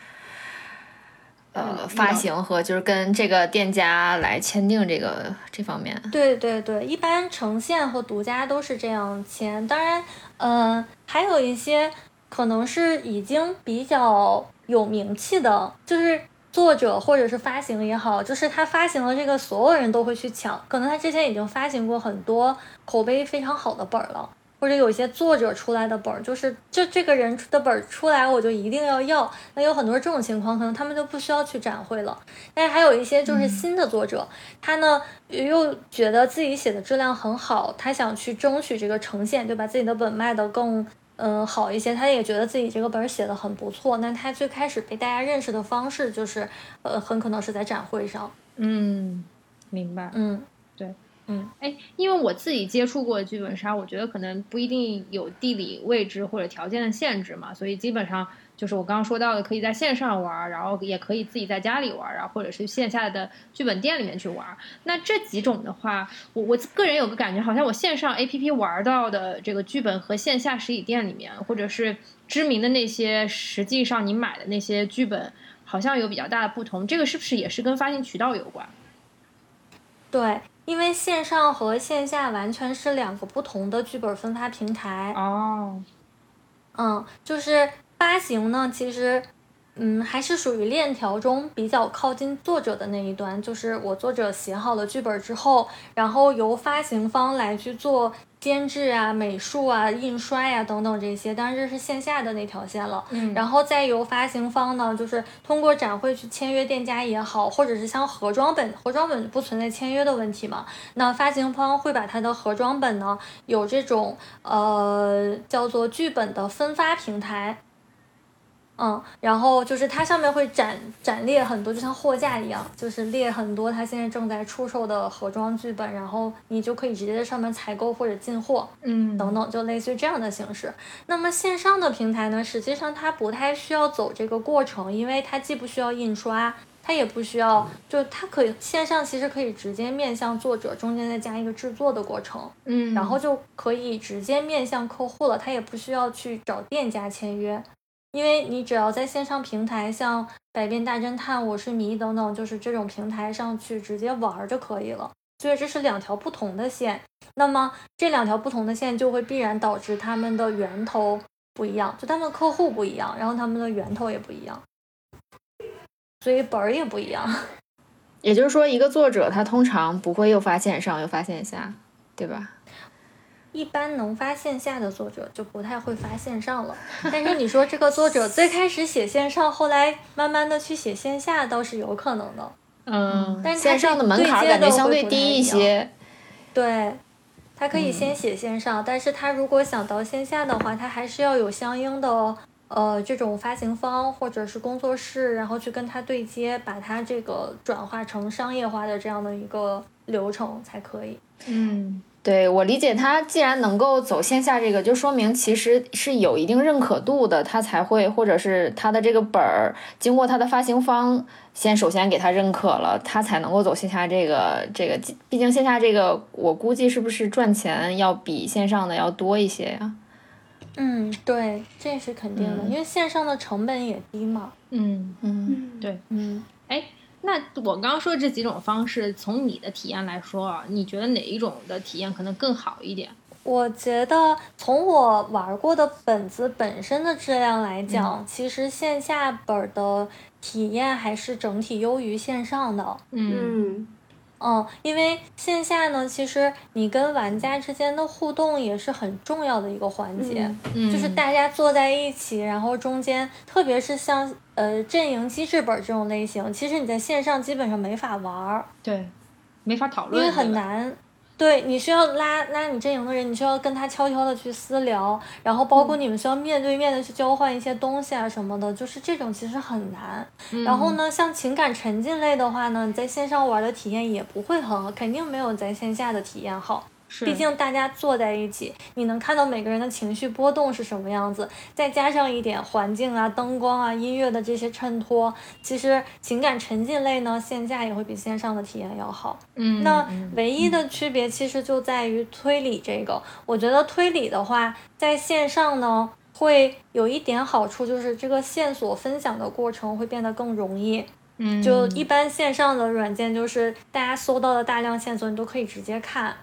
呃发行和就是跟这个店家来签订这个这方面？对对对，一般呈现和独家都是这样签。当然，嗯，还有一些可能是已经比较。有名气的，就是作者或者是发行也好，就是他发行了这个，所有人都会去抢。可能他之前已经发行过很多口碑非常好的本了，或者有一些作者出来的本儿，就是就这个人的本儿出来，我就一定要要。那有很多这种情况，可能他们就不需要去展会了。但是还有一些就是新的作者，他呢又觉得自己写的质量很好，他想去争取这个呈现，就把自己的本卖得更。嗯，好一些，他也觉得自己这个本儿写的很不错。那他最开始被大家认识的方式，就是呃，很可能是在展会上。嗯，明白。嗯，对，嗯，哎，因为我自己接触过剧本杀，我觉得可能不一定有地理位置或者条件的限制嘛，所以基本上。就是我刚刚说到的，可以在线上玩，然后也可以自己在家里玩，然后或者是线下的剧本店里面去玩。那这几种的话，我我个人有个感觉，好像我线上 A P P 玩到的这个剧本和线下实体店里面，或者是知名的那些，实际上你买的那些剧本，好像有比较大的不同。这个是不是也是跟发行渠道有关？对，因为线上和线下完全是两个不同的剧本分发平台。哦，嗯，就是。发行呢，其实，嗯，还是属于链条中比较靠近作者的那一端。就是我作者写好了剧本之后，然后由发行方来去做监制啊、美术啊、印刷呀等等这些。当然这是线下的那条线了。嗯，然后再由发行方呢，就是通过展会去签约店家也好，或者是像盒装本，盒装本不存在签约的问题嘛。那发行方会把它的盒装本呢，有这种呃叫做剧本的分发平台。嗯，然后就是它上面会展展列很多，就像货架一样，就是列很多它现在正在出售的盒装剧本，然后你就可以直接在上面采购或者进货，嗯，等等，就类似于这样的形式。那么线上的平台呢，实际上它不太需要走这个过程，因为它既不需要印刷，它也不需要，就它可以线上其实可以直接面向作者，中间再加一个制作的过程，嗯，然后就可以直接面向客户了，它也不需要去找店家签约。因为你只要在线上平台，像百变大侦探、我是迷等等，就是这种平台上去直接玩就可以了。所以这是两条不同的线，那么这两条不同的线就会必然导致他们的源头不一样，就他们客户不一样，然后他们的源头也不一样，所以本儿也不一样。也就是说，一个作者他通常不会又发线上又发线下，对吧？一般能发线下的作者就不太会发线上了，但是你说这个作者最开始写线上，后来慢慢的去写线下，倒是有可能的。嗯，但是线上的门槛感觉相对低一些。对，他可以先写线上，但是他如果想到线下的话，他还是要有相应的呃这种发行方或者是工作室，然后去跟他对接，把他这个转化成商业化的这样的一个流程才可以。嗯。对我理解，他既然能够走线下这个，就说明其实是有一定认可度的，他才会，或者是他的这个本儿经过他的发行方先首先给他认可了，他才能够走线下这个这个。毕竟线下这个，我估计是不是赚钱要比线上的要多一些呀？嗯，对，这是肯定的，因为线上的成本也低嘛。嗯嗯，对，嗯，哎。那我刚刚说这几种方式，从你的体验来说啊，你觉得哪一种的体验可能更好一点？我觉得从我玩过的本子本身的质量来讲，其实线下本的体验还是整体优于线上的。嗯。嗯，因为线下呢，其实你跟玩家之间的互动也是很重要的一个环节，就是大家坐在一起，然后中间，特别是像呃阵营机制本这种类型，其实你在线上基本上没法玩儿，对，没法讨论，因为很难。对你需要拉拉你阵营的人，你需要跟他悄悄的去私聊，然后包括你们需要面对面的去交换一些东西啊什么的，就是这种其实很难。然后呢，像情感沉浸类的话呢，你在线上玩的体验也不会很好，肯定没有在线下的体验好。毕竟大家坐在一起，你能看到每个人的情绪波动是什么样子，再加上一点环境啊、灯光啊、音乐的这些衬托，其实情感沉浸类呢，线下也会比线上的体验要好。嗯，那唯一的区别其实就在于推理这个。我觉得推理的话，在线上呢会有一点好处，就是这个线索分享的过程会变得更容易。嗯，就一般线上的软件，就是大家搜到的大量线索，你都可以直接看。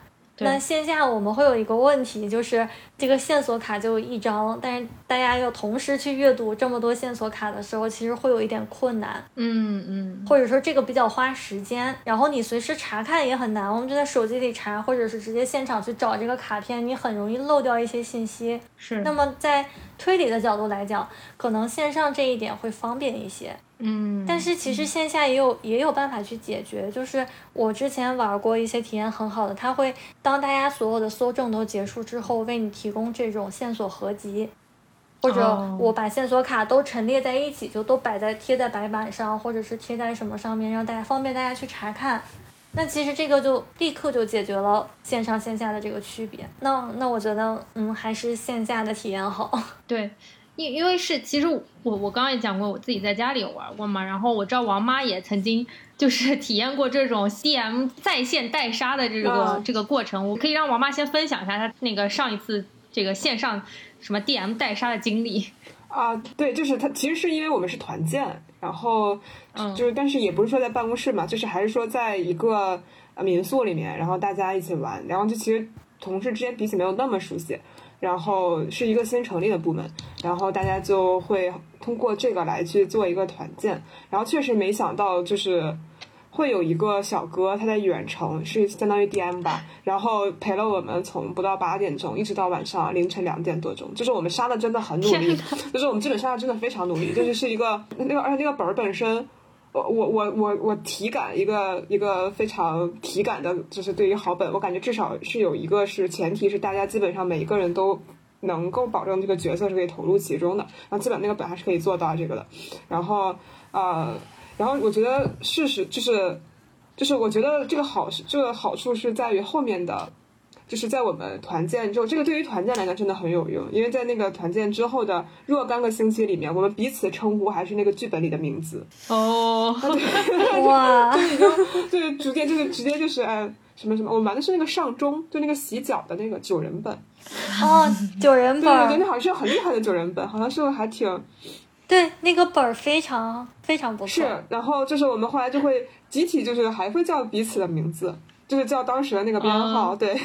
那线下我们会有一个问题，就是这个线索卡就一张，但是大家要同时去阅读这么多线索卡的时候，其实会有一点困难。嗯嗯，或者说这个比较花时间，然后你随时查看也很难。我们就在手机里查，或者是直接现场去找这个卡片，你很容易漏掉一些信息。是。那么在推理的角度来讲，可能线上这一点会方便一些。嗯，但是其实线下也有也有办法去解决，就是我之前玩过一些体验很好的，他会当大家所有的搜证都结束之后，为你提供这种线索合集，或者我把线索卡都陈列在一起，就都摆在贴在白板上，或者是贴在什么上面，让大家方便大家去查看。那其实这个就立刻就解决了线上线下的这个区别。那那我觉得，嗯，还是线下的体验好。对。因因为是，其实我我刚刚也讲过，我自己在家里有玩过嘛，然后我知道王妈也曾经就是体验过这种 DM 在线代杀的这个这个过程，我可以让王妈先分享一下她那个上一次这个线上什么 DM 代杀的经历。啊，对，就是他其实是因为我们是团建，然后就是但是也不是说在办公室嘛，就是还是说在一个民宿里面，然后大家一起玩，然后就其实同事之间彼此没有那么熟悉。然后是一个新成立的部门，然后大家就会通过这个来去做一个团建。然后确实没想到，就是会有一个小哥他在远程，是相当于 DM 吧，然后陪了我们从不到八点钟一直到晚上凌晨两点多钟。就是我们杀的真的很努力，就是我们基本杀的真的非常努力，就是是一个那个而且那个本儿本身。我我我我我体感一个一个非常体感的，就是对于好本，我感觉至少是有一个是前提是大家基本上每一个人都能够保证这个角色是可以投入其中的，然后基本那个本还是可以做到这个的。然后呃，然后我觉得事实就是就是我觉得这个好这个好处是在于后面的。就是在我们团建之后，这个对于团建来讲真的很有用，因为在那个团建之后的若干个星期里面，我们彼此称呼还是那个剧本里的名字哦，哇，就已经就是逐渐就是直接就是哎什么什么，我们玩的是那个上钟，就那个洗脚的那个九人本哦，九人本，对对，那好像是很厉害的九人本，好像是还挺对那个本儿非常非常不错。是，然后就是我们后来就会集体就是还会叫彼此的名字。就是叫当时的那个编号，对，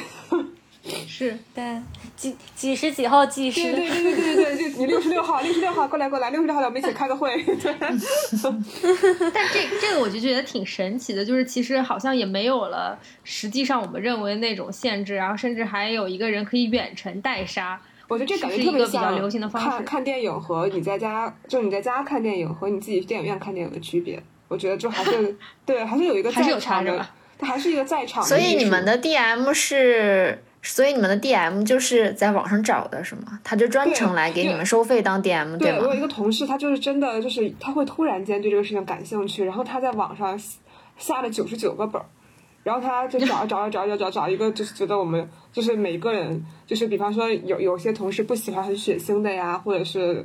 是，对，几几十几号技师，对对对对对对对，你六十六号，六十六号过来过来，六十六号我们一起开个会。对，但这这个我就觉得挺神奇的，就是其实好像也没有了，实际上我们认为那种限制，然后甚至还有一个人可以远程代杀。我觉得这感觉特别像看看电影和你在家，就是你在家看电影和你自己去电影院看电影的区别。我觉得就还是对，还是有一个还是有差的。他还是一个在场，所以你们的 DM 是，所以你们的 DM 就是在网上找的是吗？他就专程来给你们收费当 DM，对吗？我有一个同事，他就是真的就是他会突然间对这个事情感兴趣，然后他在网上下了九十九个本儿，然后他就找找找找找找一个，就是觉得我们就是每个人，就是比方说有有些同事不喜欢很血腥的呀，或者是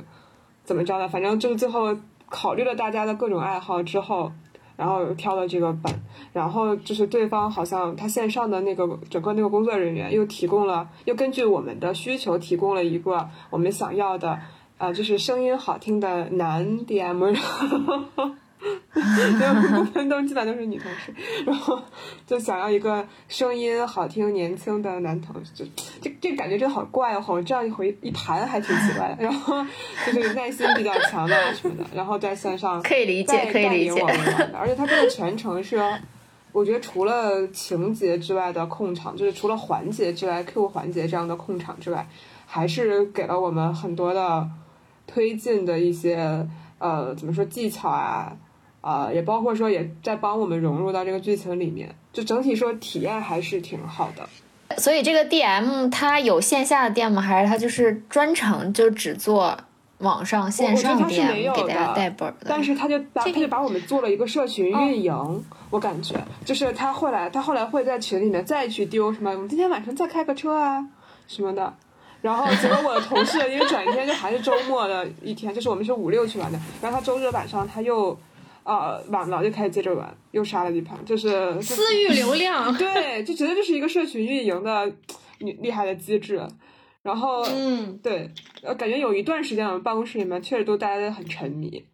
怎么着的，反正就是最后考虑了大家的各种爱好之后，然后挑了这个本，然后就是对方好像他线上的那个整个那个工作人员又提供了，又根据我们的需求提供了一个我们想要的，呃，就是声音好听的男 DM。因为部分都基本都是女同事，然后就想要一个声音好听、年轻的男同事，就这这感觉真的好怪哦！这样一回一盘还挺奇怪的。然后就是耐心比较强的什么的，然后在线上 可以理解，可以理解。而且他这个全程是，我觉得除了情节之外的控场，就是除了环节之外，Q 环节这样的控场之外，还是给了我们很多的推进的一些呃怎么说技巧啊。啊，也包括说也在帮我们融入到这个剧情里面，就整体说体验还是挺好的。所以这个 DM 它有线下的店吗？还是它就是专程就只做网上线上店给大家带本的？但是他就把他就把我们做了一个社群运营，我感觉就是他后来他后来会在群里面再去丢什么，我们今天晚上再开个车啊什么的。然后结果我的同事因为转天就还是周末的一天，就是我们是五六去玩的，然后他周日晚上他又。啊，晚了就开始接着玩，又杀了一盘，就是 私域流量，对，就觉得这是一个社群运营的厉厉害的机制。然后，嗯，对，呃，感觉有一段时间我们办公室里面确实都待的很沉迷。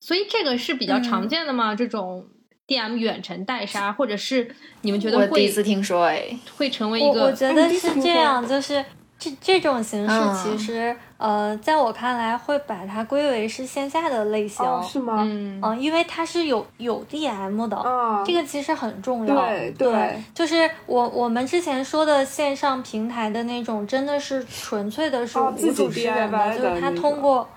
所以这个是比较常见的吗？这种 DM 远程代杀，或者是你们觉得会？我第一次听说，哎，会成为一个？我觉得是这样，就是。这这种形式其实，呃，在我看来会把它归为是线下的类型，是吗？嗯，因为它是有有 DM 的，这个其实很重要。对对，就是我我们之前说的线上平台的那种，真的是纯粹的是无主持人的，就是他通过。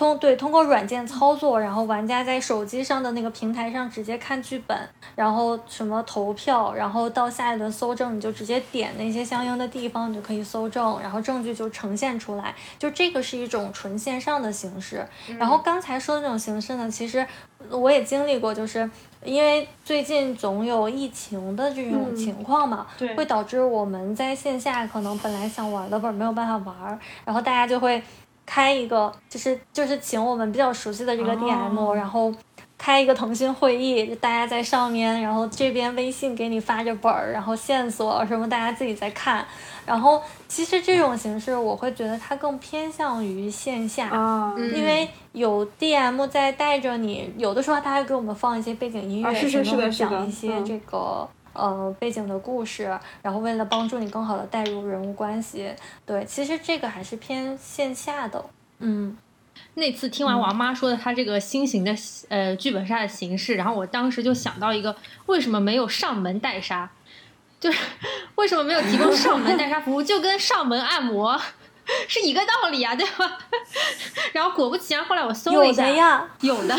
通对通过软件操作，然后玩家在手机上的那个平台上直接看剧本，然后什么投票，然后到下一轮搜证，你就直接点那些相应的地方，你就可以搜证，然后证据就呈现出来。就这个是一种纯线上的形式。然后刚才说的那种形式呢，其实我也经历过，就是因为最近总有疫情的这种情况嘛，会导致我们在线下可能本来想玩的本没有办法玩，然后大家就会。开一个就是就是请我们比较熟悉的这个 DM，然后开一个腾讯会议，大家在上面，然后这边微信给你发着本儿，然后线索什么大家自己在看。然后其实这种形式我会觉得它更偏向于线下，因为有 DM 在带着你，有的时候他还给我们放一些背景音乐，是的讲一些这个。呃，背景的故事，然后为了帮助你更好的带入人物关系，对，其实这个还是偏线下的。嗯，那次听完王妈说的她这个新型的呃剧本杀的形式，然后我当时就想到一个，为什么没有上门代杀？就是 为什么没有提供上门代杀服务？就跟上门按摩是一个道理啊，对吧？然后果不其然，后来我搜了一下，有的呀，有的。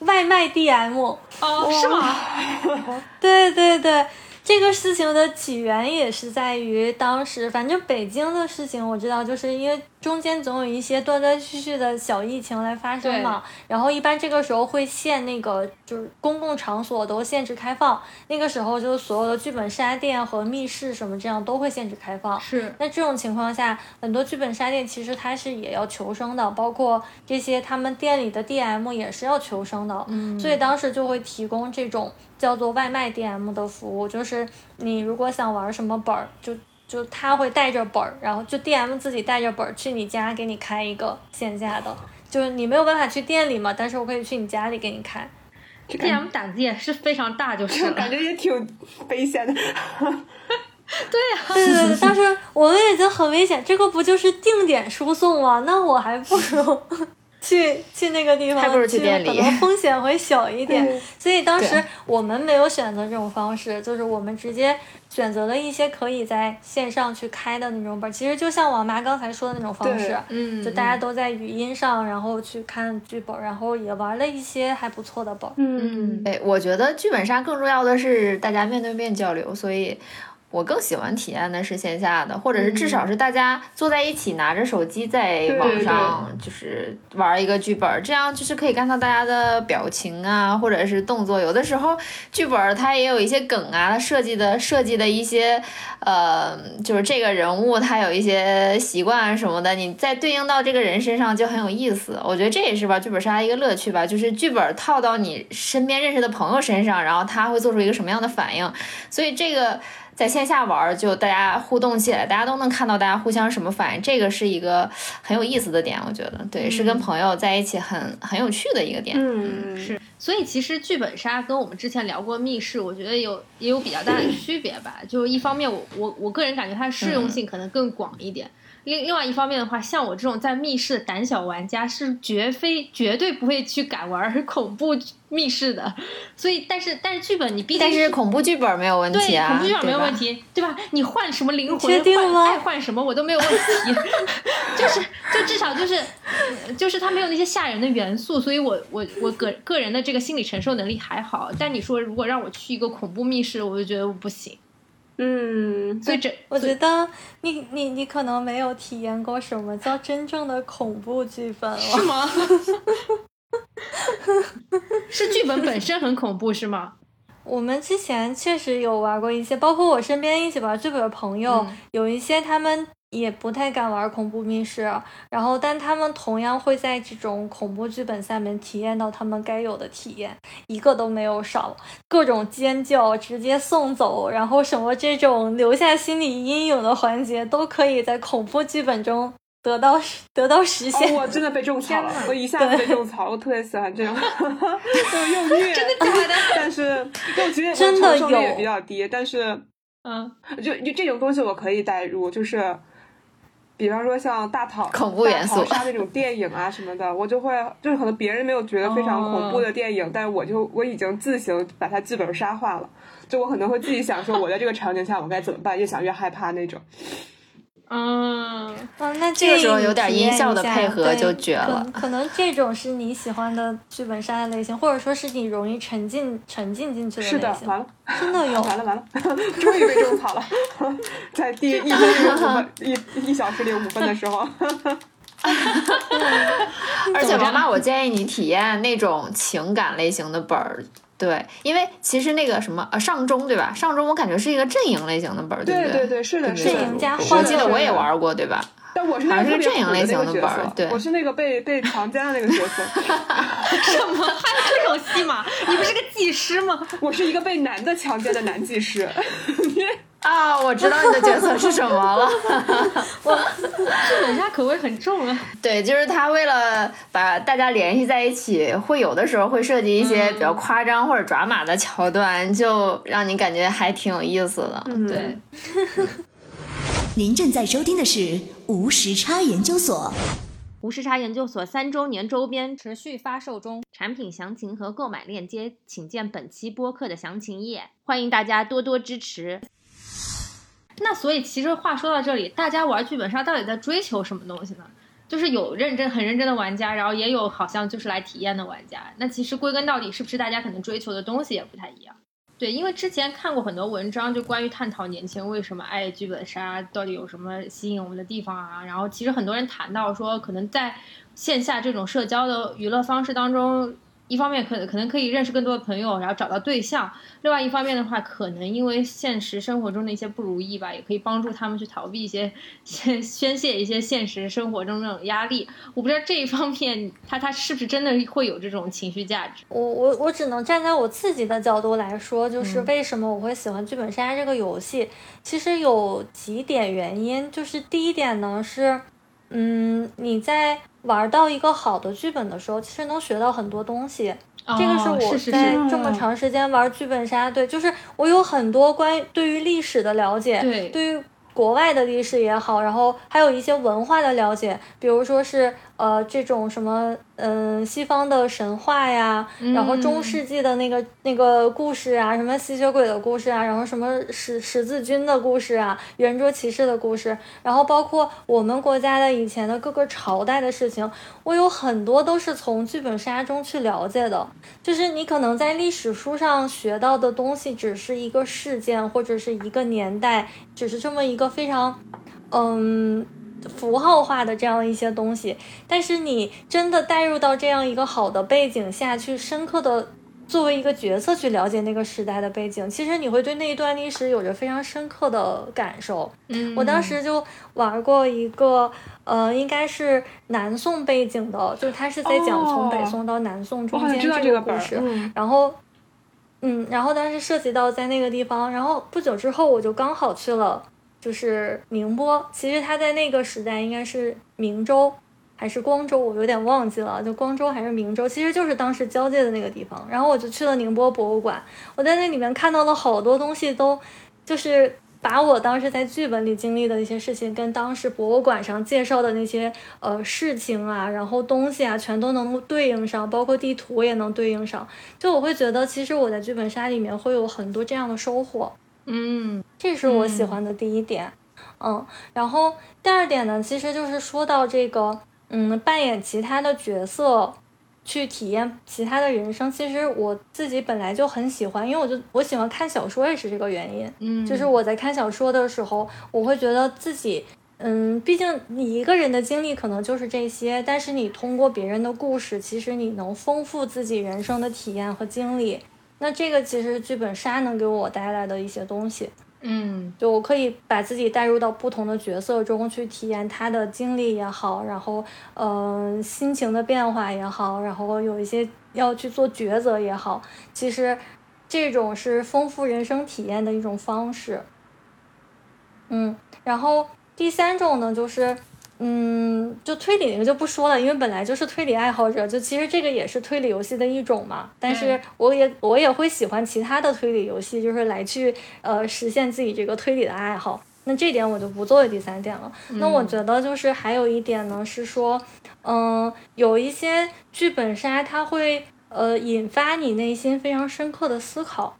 外卖 DM 哦，是吗？对对对。这个事情的起源也是在于当时，反正北京的事情我知道，就是因为中间总有一些断断续续的小疫情来发生嘛。然后一般这个时候会限那个，就是公共场所都限制开放。那个时候就是所有的剧本杀店和密室什么这样都会限制开放。是。那这种情况下，很多剧本杀店其实它是也要求生的，包括这些他们店里的 DM 也是要求生的。嗯。所以当时就会提供这种。叫做外卖 DM 的服务，就是你如果想玩什么本儿，就就他会带着本儿，然后就 DM 自己带着本儿去你家给你开一个线下的，就是你没有办法去店里嘛，但是我可以去你家里给你开。这 DM 胆子也是非常大，就是感觉也挺危险的。对呀，对对对，当时我们已经很危险，这个不就是定点输送吗？那我还不如。去去那个地方，去可能风险会小一点，所以当时我们没有选择这种方式，就是我们直接选择了一些可以在线上去开的那种本，其实就像王妈刚才说的那种方式，嗯，就大家都在语音上，然后去看剧本，然后也玩了一些还不错的本，嗯，对，我觉得剧本杀更重要的是大家面对面交流，所以。我更喜欢体验的是线下的，或者是至少是大家坐在一起，拿着手机在网上就是玩一个剧本，这样就是可以看到大家的表情啊，或者是动作。有的时候剧本它也有一些梗啊，它设计的设计的一些呃，就是这个人物他有一些习惯什么的，你再对应到这个人身上就很有意思。我觉得这也是玩剧本杀一个乐趣吧，就是剧本套到你身边认识的朋友身上，然后他会做出一个什么样的反应，所以这个。在线下玩，就大家互动起来，大家都能看到大家互相什么反应，这个是一个很有意思的点，我觉得，对，是跟朋友在一起很很有趣的一个点。嗯，是。所以其实剧本杀跟我们之前聊过密室，我觉得有也有比较大的区别吧。就一方面，我我我个人感觉它的适用性可能更广一点。另另外一方面的话，像我这种在密室的胆小玩家是绝非绝对不会去敢玩恐怖密室的，所以但是但是剧本你毕竟但是恐怖剧本没有问题啊，恐怖剧本没有问题，对吧？你换什么灵魂，换爱换什么我都没有问题，就是就至少就是就是它没有那些吓人的元素，所以我我我个个人的这个心理承受能力还好，但你说如果让我去一个恐怖密室，我就觉得我不行。嗯，所以这我觉得你你你可能没有体验过什么叫真正的恐怖剧本了，是吗？是剧本本身很恐怖是吗？我们之前确实有玩过一些，包括我身边一起玩剧本的朋友，有一些他们。也不太敢玩恐怖密室，然后但他们同样会在这种恐怖剧本下面体验到他们该有的体验，一个都没有少，各种尖叫直接送走，然后什么这种留下心理阴影的环节都可以在恐怖剧本中得到得到实现。我真的被种草了，我一下子被种草，我特别喜欢这种，就又 虐，真的假的？但是又觉得真的有也比较低，但是嗯，就就这种东西我可以代入，就是。比方说像大逃恐怖元素杀那种电影啊什么的，我就会就是可能别人没有觉得非常恐怖的电影，但我就我已经自行把它剧本杀化了，就我可能会自己想说我在这个场景下我该怎么办，越想越害怕那种。嗯，那这个时候有点音效的配合就绝了。可能这种是你喜欢的剧本杀的类型，或者说是你容易沉浸沉浸进去的类型。是的，完了，真的有，完了完了，终于被种草了，在第一分零五分一一小时零五分的时候。而且妈妈，我建议你体验那种情感类型的本儿。对，因为其实那个什么呃上中对吧？上中我感觉是一个阵营类型的本儿，对不对？对对，是的，阵营加我记得我也玩过，对吧？但我是那个阵营类型的本儿，对，我是那个被被强奸的那个角色。什么？还有这种戏吗？你不是个技师吗？我是一个被男的强奸的男技师。啊，我知道你的角色是什么了。我剧本杀口味很重啊。对，就是他为了把大家联系在一起，会有的时候会设计一些比较夸张或者抓马的桥段，就让你感觉还挺有意思的。对。您正在收听的是无时差研究所。无时差研究所三周年周边持续发售中，产品详情和购买链接请见本期播客的详情页，欢迎大家多多支持。那所以，其实话说到这里，大家玩剧本杀到底在追求什么东西呢？就是有认真、很认真的玩家，然后也有好像就是来体验的玩家。那其实归根到底，是不是大家可能追求的东西也不太一样？对，因为之前看过很多文章，就关于探讨年轻为什么爱剧本杀，到底有什么吸引我们的地方啊？然后其实很多人谈到说，可能在线下这种社交的娱乐方式当中。一方面可可能可以认识更多的朋友，然后找到对象；另外一方面的话，可能因为现实生活中的一些不如意吧，也可以帮助他们去逃避一些 宣宣泄一些现实生活中那种压力。我不知道这一方面，他他是不是真的会有这种情绪价值？我我我只能站在我自己的角度来说，就是为什么我会喜欢剧本杀这个游戏？其实有几点原因，就是第一点呢是，嗯，你在。玩到一个好的剧本的时候，其实能学到很多东西。这个是我在这么长时间玩剧本杀，对，就是我有很多关于对于历史的了解，对，对于国外的历史也好，然后还有一些文化的了解，比如说是呃这种什么嗯西方的神话呀，然后中世纪的那个那个故事啊，什么吸血鬼的故事啊，然后什么十十字军的故事啊，圆桌骑士的故事，然后包括我们国家的以前的各个朝代的事情，我有很多都是从剧本杀中去了解的。就是你可能在历史书上学到的东西，只是一个事件或者是一个年代，只是这么一个非常嗯。符号化的这样一些东西，但是你真的带入到这样一个好的背景下去，深刻的作为一个角色去了解那个时代的背景，其实你会对那一段历史有着非常深刻的感受。嗯，我当时就玩过一个，呃，应该是南宋背景的，就是他是在讲从北宋到南宋中间这个故事，然后，嗯，然后当时涉及到在那个地方，然后不久之后我就刚好去了。就是宁波，其实它在那个时代应该是明州还是光州，我有点忘记了，就光州还是明州，其实就是当时交界的那个地方。然后我就去了宁波博物馆，我在那里面看到了好多东西，都就是把我当时在剧本里经历的一些事情，跟当时博物馆上介绍的那些呃事情啊，然后东西啊，全都能对应上，包括地图也能对应上。就我会觉得，其实我在剧本杀里面会有很多这样的收获。嗯，这是我喜欢的第一点，嗯，然后第二点呢，其实就是说到这个，嗯，扮演其他的角色，去体验其他的人生。其实我自己本来就很喜欢，因为我就我喜欢看小说也是这个原因，嗯，就是我在看小说的时候，我会觉得自己，嗯，毕竟你一个人的经历可能就是这些，但是你通过别人的故事，其实你能丰富自己人生的体验和经历。那这个其实剧本杀能给我带来的一些东西，嗯，就我可以把自己带入到不同的角色中去体验他的经历也好，然后嗯心情的变化也好，然后有一些要去做抉择也好，其实这种是丰富人生体验的一种方式。嗯，然后第三种呢就是。嗯，就推理那个就不说了，因为本来就是推理爱好者，就其实这个也是推理游戏的一种嘛。但是我也我也会喜欢其他的推理游戏，就是来去呃实现自己这个推理的爱好。那这点我就不作为第三点了。那我觉得就是还有一点呢，是说，嗯，有一些剧本杀它会呃引发你内心非常深刻的思考。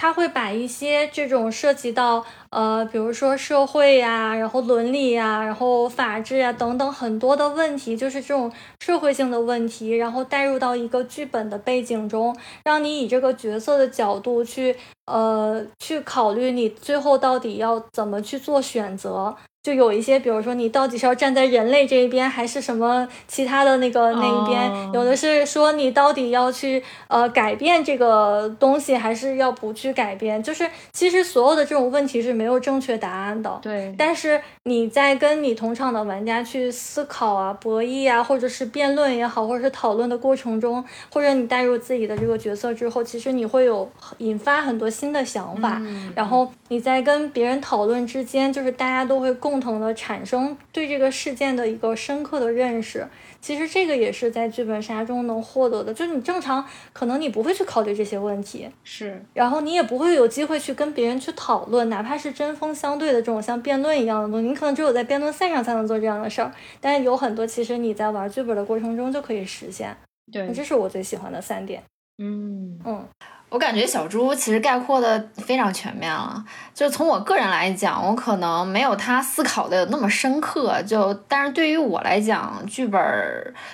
他会把一些这种涉及到呃，比如说社会呀，然后伦理呀，然后法治呀等等很多的问题，就是这种社会性的问题，然后带入到一个剧本的背景中，让你以这个角色的角度去呃去考虑你最后到底要怎么去做选择。就有一些，比如说你到底是要站在人类这一边，还是什么其他的那个那一边？有的是说你到底要去呃改变这个东西，还是要不去改变？就是其实所有的这种问题是没有正确答案的。对。但是你在跟你同场的玩家去思考啊、博弈啊，或者是辩论也好，或者是讨论的过程中，或者你带入自己的这个角色之后，其实你会有引发很多新的想法。然后你在跟别人讨论之间，就是大家都会共。共同的产生对这个事件的一个深刻的认识，其实这个也是在剧本杀中能获得的。就是你正常可能你不会去考虑这些问题，是，然后你也不会有机会去跟别人去讨论，哪怕是针锋相对的这种像辩论一样的东西，你可能只有在辩论赛上才能做这样的事儿。但是有很多其实你在玩剧本的过程中就可以实现。对，这是我最喜欢的三点。嗯嗯。我感觉小猪其实概括的非常全面了。就从我个人来讲，我可能没有他思考的那么深刻。就但是对于我来讲，剧本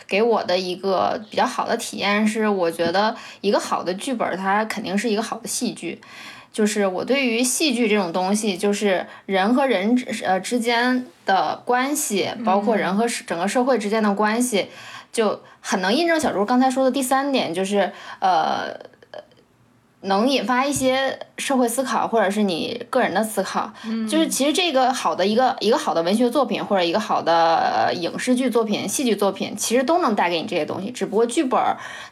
给我的一个比较好的体验是，我觉得一个好的剧本，它肯定是一个好的戏剧。就是我对于戏剧这种东西，就是人和人呃之间的关系，包括人和整个社会之间的关系，就很能印证小猪刚才说的第三点，就是呃。能引发一些社会思考，或者是你个人的思考，就是其实这个好的一个一个好的文学作品，或者一个好的影视剧作品、戏剧作品，其实都能带给你这些东西。只不过剧本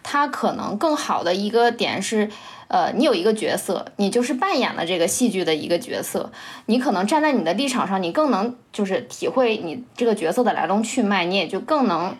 它可能更好的一个点是，呃，你有一个角色，你就是扮演了这个戏剧的一个角色，你可能站在你的立场上，你更能就是体会你这个角色的来龙去脉，你也就更能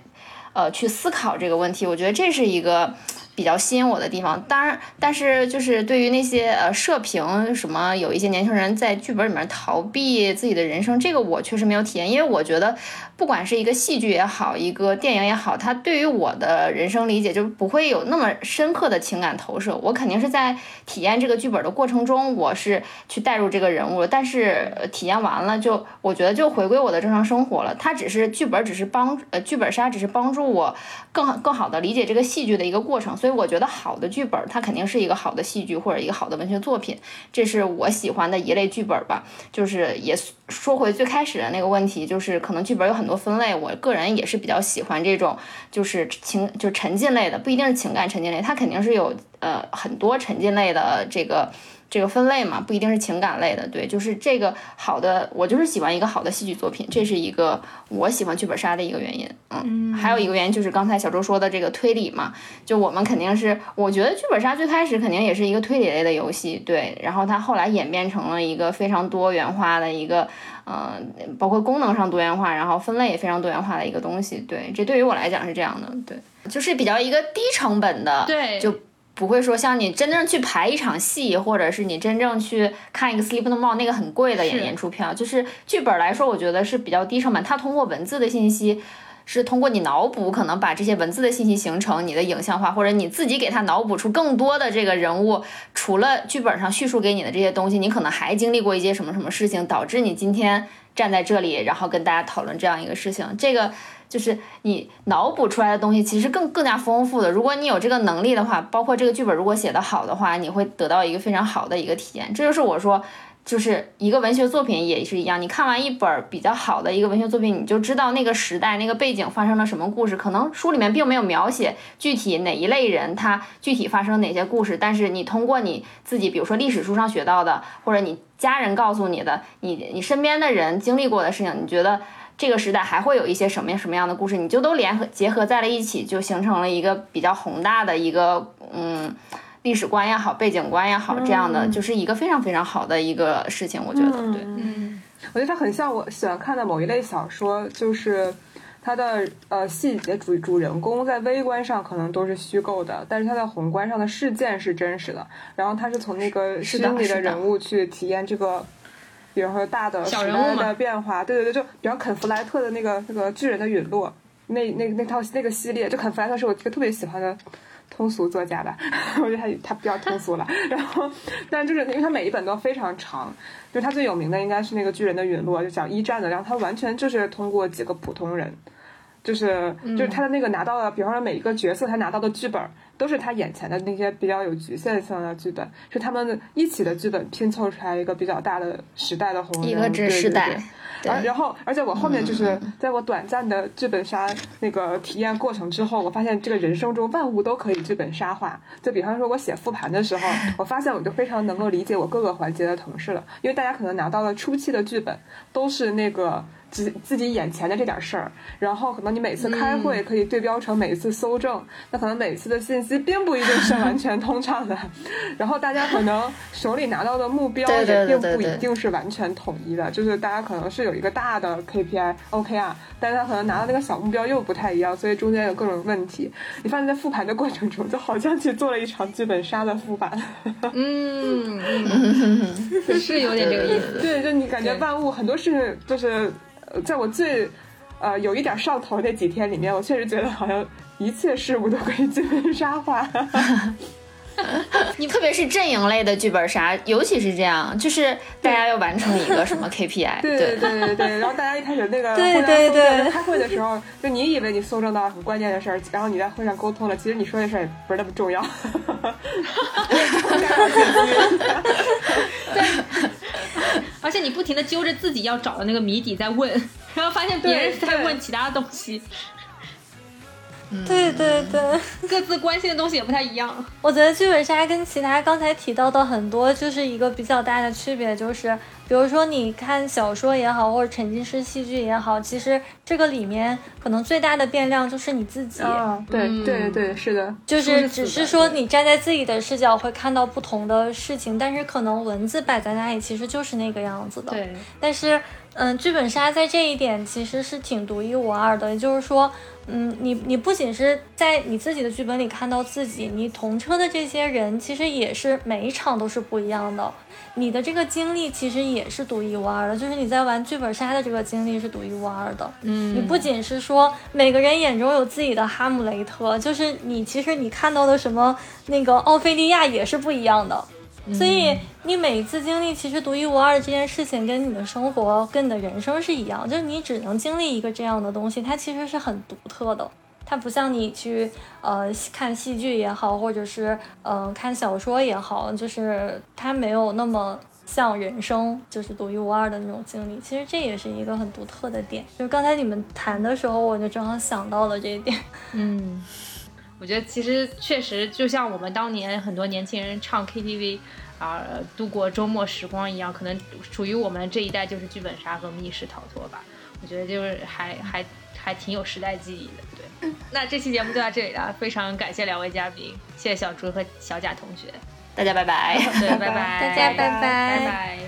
呃去思考这个问题。我觉得这是一个。比较吸引我的地方。当然，但是就是对于那些呃社评什么，有一些年轻人在剧本里面逃避自己的人生，这个我确实没有体验，因为我觉得不管是一个戏剧也好，一个电影也好，它对于我的人生理解就不会有那么深刻的情感投射。我肯定是在体验这个剧本的过程中，我是去带入这个人物，但是体验完了就我觉得就回归我的正常生活了。它只是剧本，只是帮呃剧本杀，只是帮助我更更好的理解这个戏剧的一个过程。所以我觉得好的剧本，它肯定是一个好的戏剧或者一个好的文学作品，这是我喜欢的一类剧本吧。就是也说回最开始的那个问题，就是可能剧本有很多分类，我个人也是比较喜欢这种就是情就是沉浸类的，不一定是情感沉浸类，它肯定是有呃很多沉浸类的这个。这个分类嘛，不一定是情感类的，对，就是这个好的，我就是喜欢一个好的戏剧作品，这是一个我喜欢剧本杀的一个原因，嗯，还有一个原因就是刚才小周说的这个推理嘛，就我们肯定是，我觉得剧本杀最开始肯定也是一个推理类的游戏，对，然后它后来演变成了一个非常多元化的一个，呃，包括功能上多元化，然后分类也非常多元化的一个东西，对，这对于我来讲是这样的，对，就是比较一个低成本的，对，就。不会说像你真正去排一场戏，或者是你真正去看一个 Sleep No More 那个很贵的演演出票，就是剧本来说，我觉得是比较低成本。它通过文字的信息，是通过你脑补，可能把这些文字的信息形成你的影像化，或者你自己给它脑补出更多的这个人物。除了剧本上叙述给你的这些东西，你可能还经历过一些什么什么事情，导致你今天站在这里，然后跟大家讨论这样一个事情。这个。就是你脑补出来的东西，其实更更加丰富的。如果你有这个能力的话，包括这个剧本如果写得好的话，你会得到一个非常好的一个体验。这就是我说，就是一个文学作品也是一样。你看完一本比较好的一个文学作品，你就知道那个时代、那个背景发生了什么故事。可能书里面并没有描写具体哪一类人，他具体发生哪些故事，但是你通过你自己，比如说历史书上学到的，或者你家人告诉你的，你你身边的人经历过的事情，你觉得。这个时代还会有一些什么什么样的故事，你就都联合结合在了一起，就形成了一个比较宏大的一个嗯历史观也好，背景观也好，这样的就是一个非常非常好的一个事情，我觉得对，嗯，我觉得它很像我喜欢看的某一类小说，就是它的呃细节主主人公在微观上可能都是虚构的，但是它在宏观上的事件是真实的，然后它是从那个心里的人物去体验这个。比如说大的时代的变化，对对对，就比方肯弗莱特的那个那个巨人的陨落，那那那套那个系列，就肯弗莱特是我一个特别喜欢的通俗作家吧，我觉得他他比较通俗了。然后，但就是因为他每一本都非常长，就他最有名的应该是那个巨人的陨落，就讲一战的，然后他完全就是通过几个普通人。就是就是他的那个拿到了，比方说每一个角色他拿到的剧本，都是他眼前的那些比较有局限性的剧本，是他们一起的剧本拼凑出来一个比较大的时代的红人，一个对时代。而然后，而且我后面就是在我短暂的剧本杀那个体验过程之后，我发现这个人生中万物都可以剧本杀化。就比方说，我写复盘的时候，我发现我就非常能够理解我各个环节的同事了，因为大家可能拿到了初期的剧本都是那个。自自己眼前的这点事儿，然后可能你每次开会可以对标成每一次搜证，那可能每次的信息并不一定是 完全通畅的，然后大家可能手里拿到的目标也并不一定是完全统一的，就是大家可能是有一个大的 KPI OK 啊，但是他可能拿到那个小目标又不太一样，所以中间有各种问题。你发现在复盘的过程中，就好像去做了一场剧本杀的复盘。嗯，是有点这个意思。对，就你感觉万物很多事情就是。在我最，呃，有一点上头那几天里面，我确实觉得好像一切事物都可以剧本杀化。你特别是阵营类的剧本杀，尤其是这样，就是大家要完成一个什么 KPI。对对对对对。然后大家一开始那个 对对对开会的时候，就你以为你搜证到很关键的事儿，然后你在会上沟通了，其实你说的事儿也不是那么重要。对。而且你不停的揪着自己要找的那个谜底在问，然后发现别人在问其他东西。对对对，各自关心的东西也不太一样。我觉得剧本杀跟其他刚才提到的很多就是一个比较大的区别，就是比如说你看小说也好，或者沉浸式戏剧也好，其实这个里面可能最大的变量就是你自己。对对对，是的，就是只是说你站在自己的视角会看到不同的事情，但是可能文字摆在那里其实就是那个样子的。对，但是。嗯，剧本杀在这一点其实是挺独一无二的，也就是说，嗯，你你不仅是在你自己的剧本里看到自己，你同车的这些人其实也是每一场都是不一样的，你的这个经历其实也是独一无二的，就是你在玩剧本杀的这个经历是独一无二的。嗯，你不仅是说每个人眼中有自己的哈姆雷特，就是你其实你看到的什么那个奥菲利亚也是不一样的。所以你每一次经历其实独一无二的这件事情，跟你的生活、跟你的人生是一样，就是你只能经历一个这样的东西，它其实是很独特的。它不像你去呃看戏剧也好，或者是呃看小说也好，就是它没有那么像人生，就是独一无二的那种经历。其实这也是一个很独特的点。就是刚才你们谈的时候，我就正好想到了这一点。嗯。我觉得其实确实就像我们当年很多年轻人唱 KTV 啊度过周末时光一样，可能属于我们这一代就是剧本杀和密室逃脱吧。我觉得就是还还还挺有时代记忆的。对，那这期节目就到这里了，非常感谢两位嘉宾，谢谢小朱和小贾同学，大家拜拜，对，拜拜，大家拜拜，拜拜。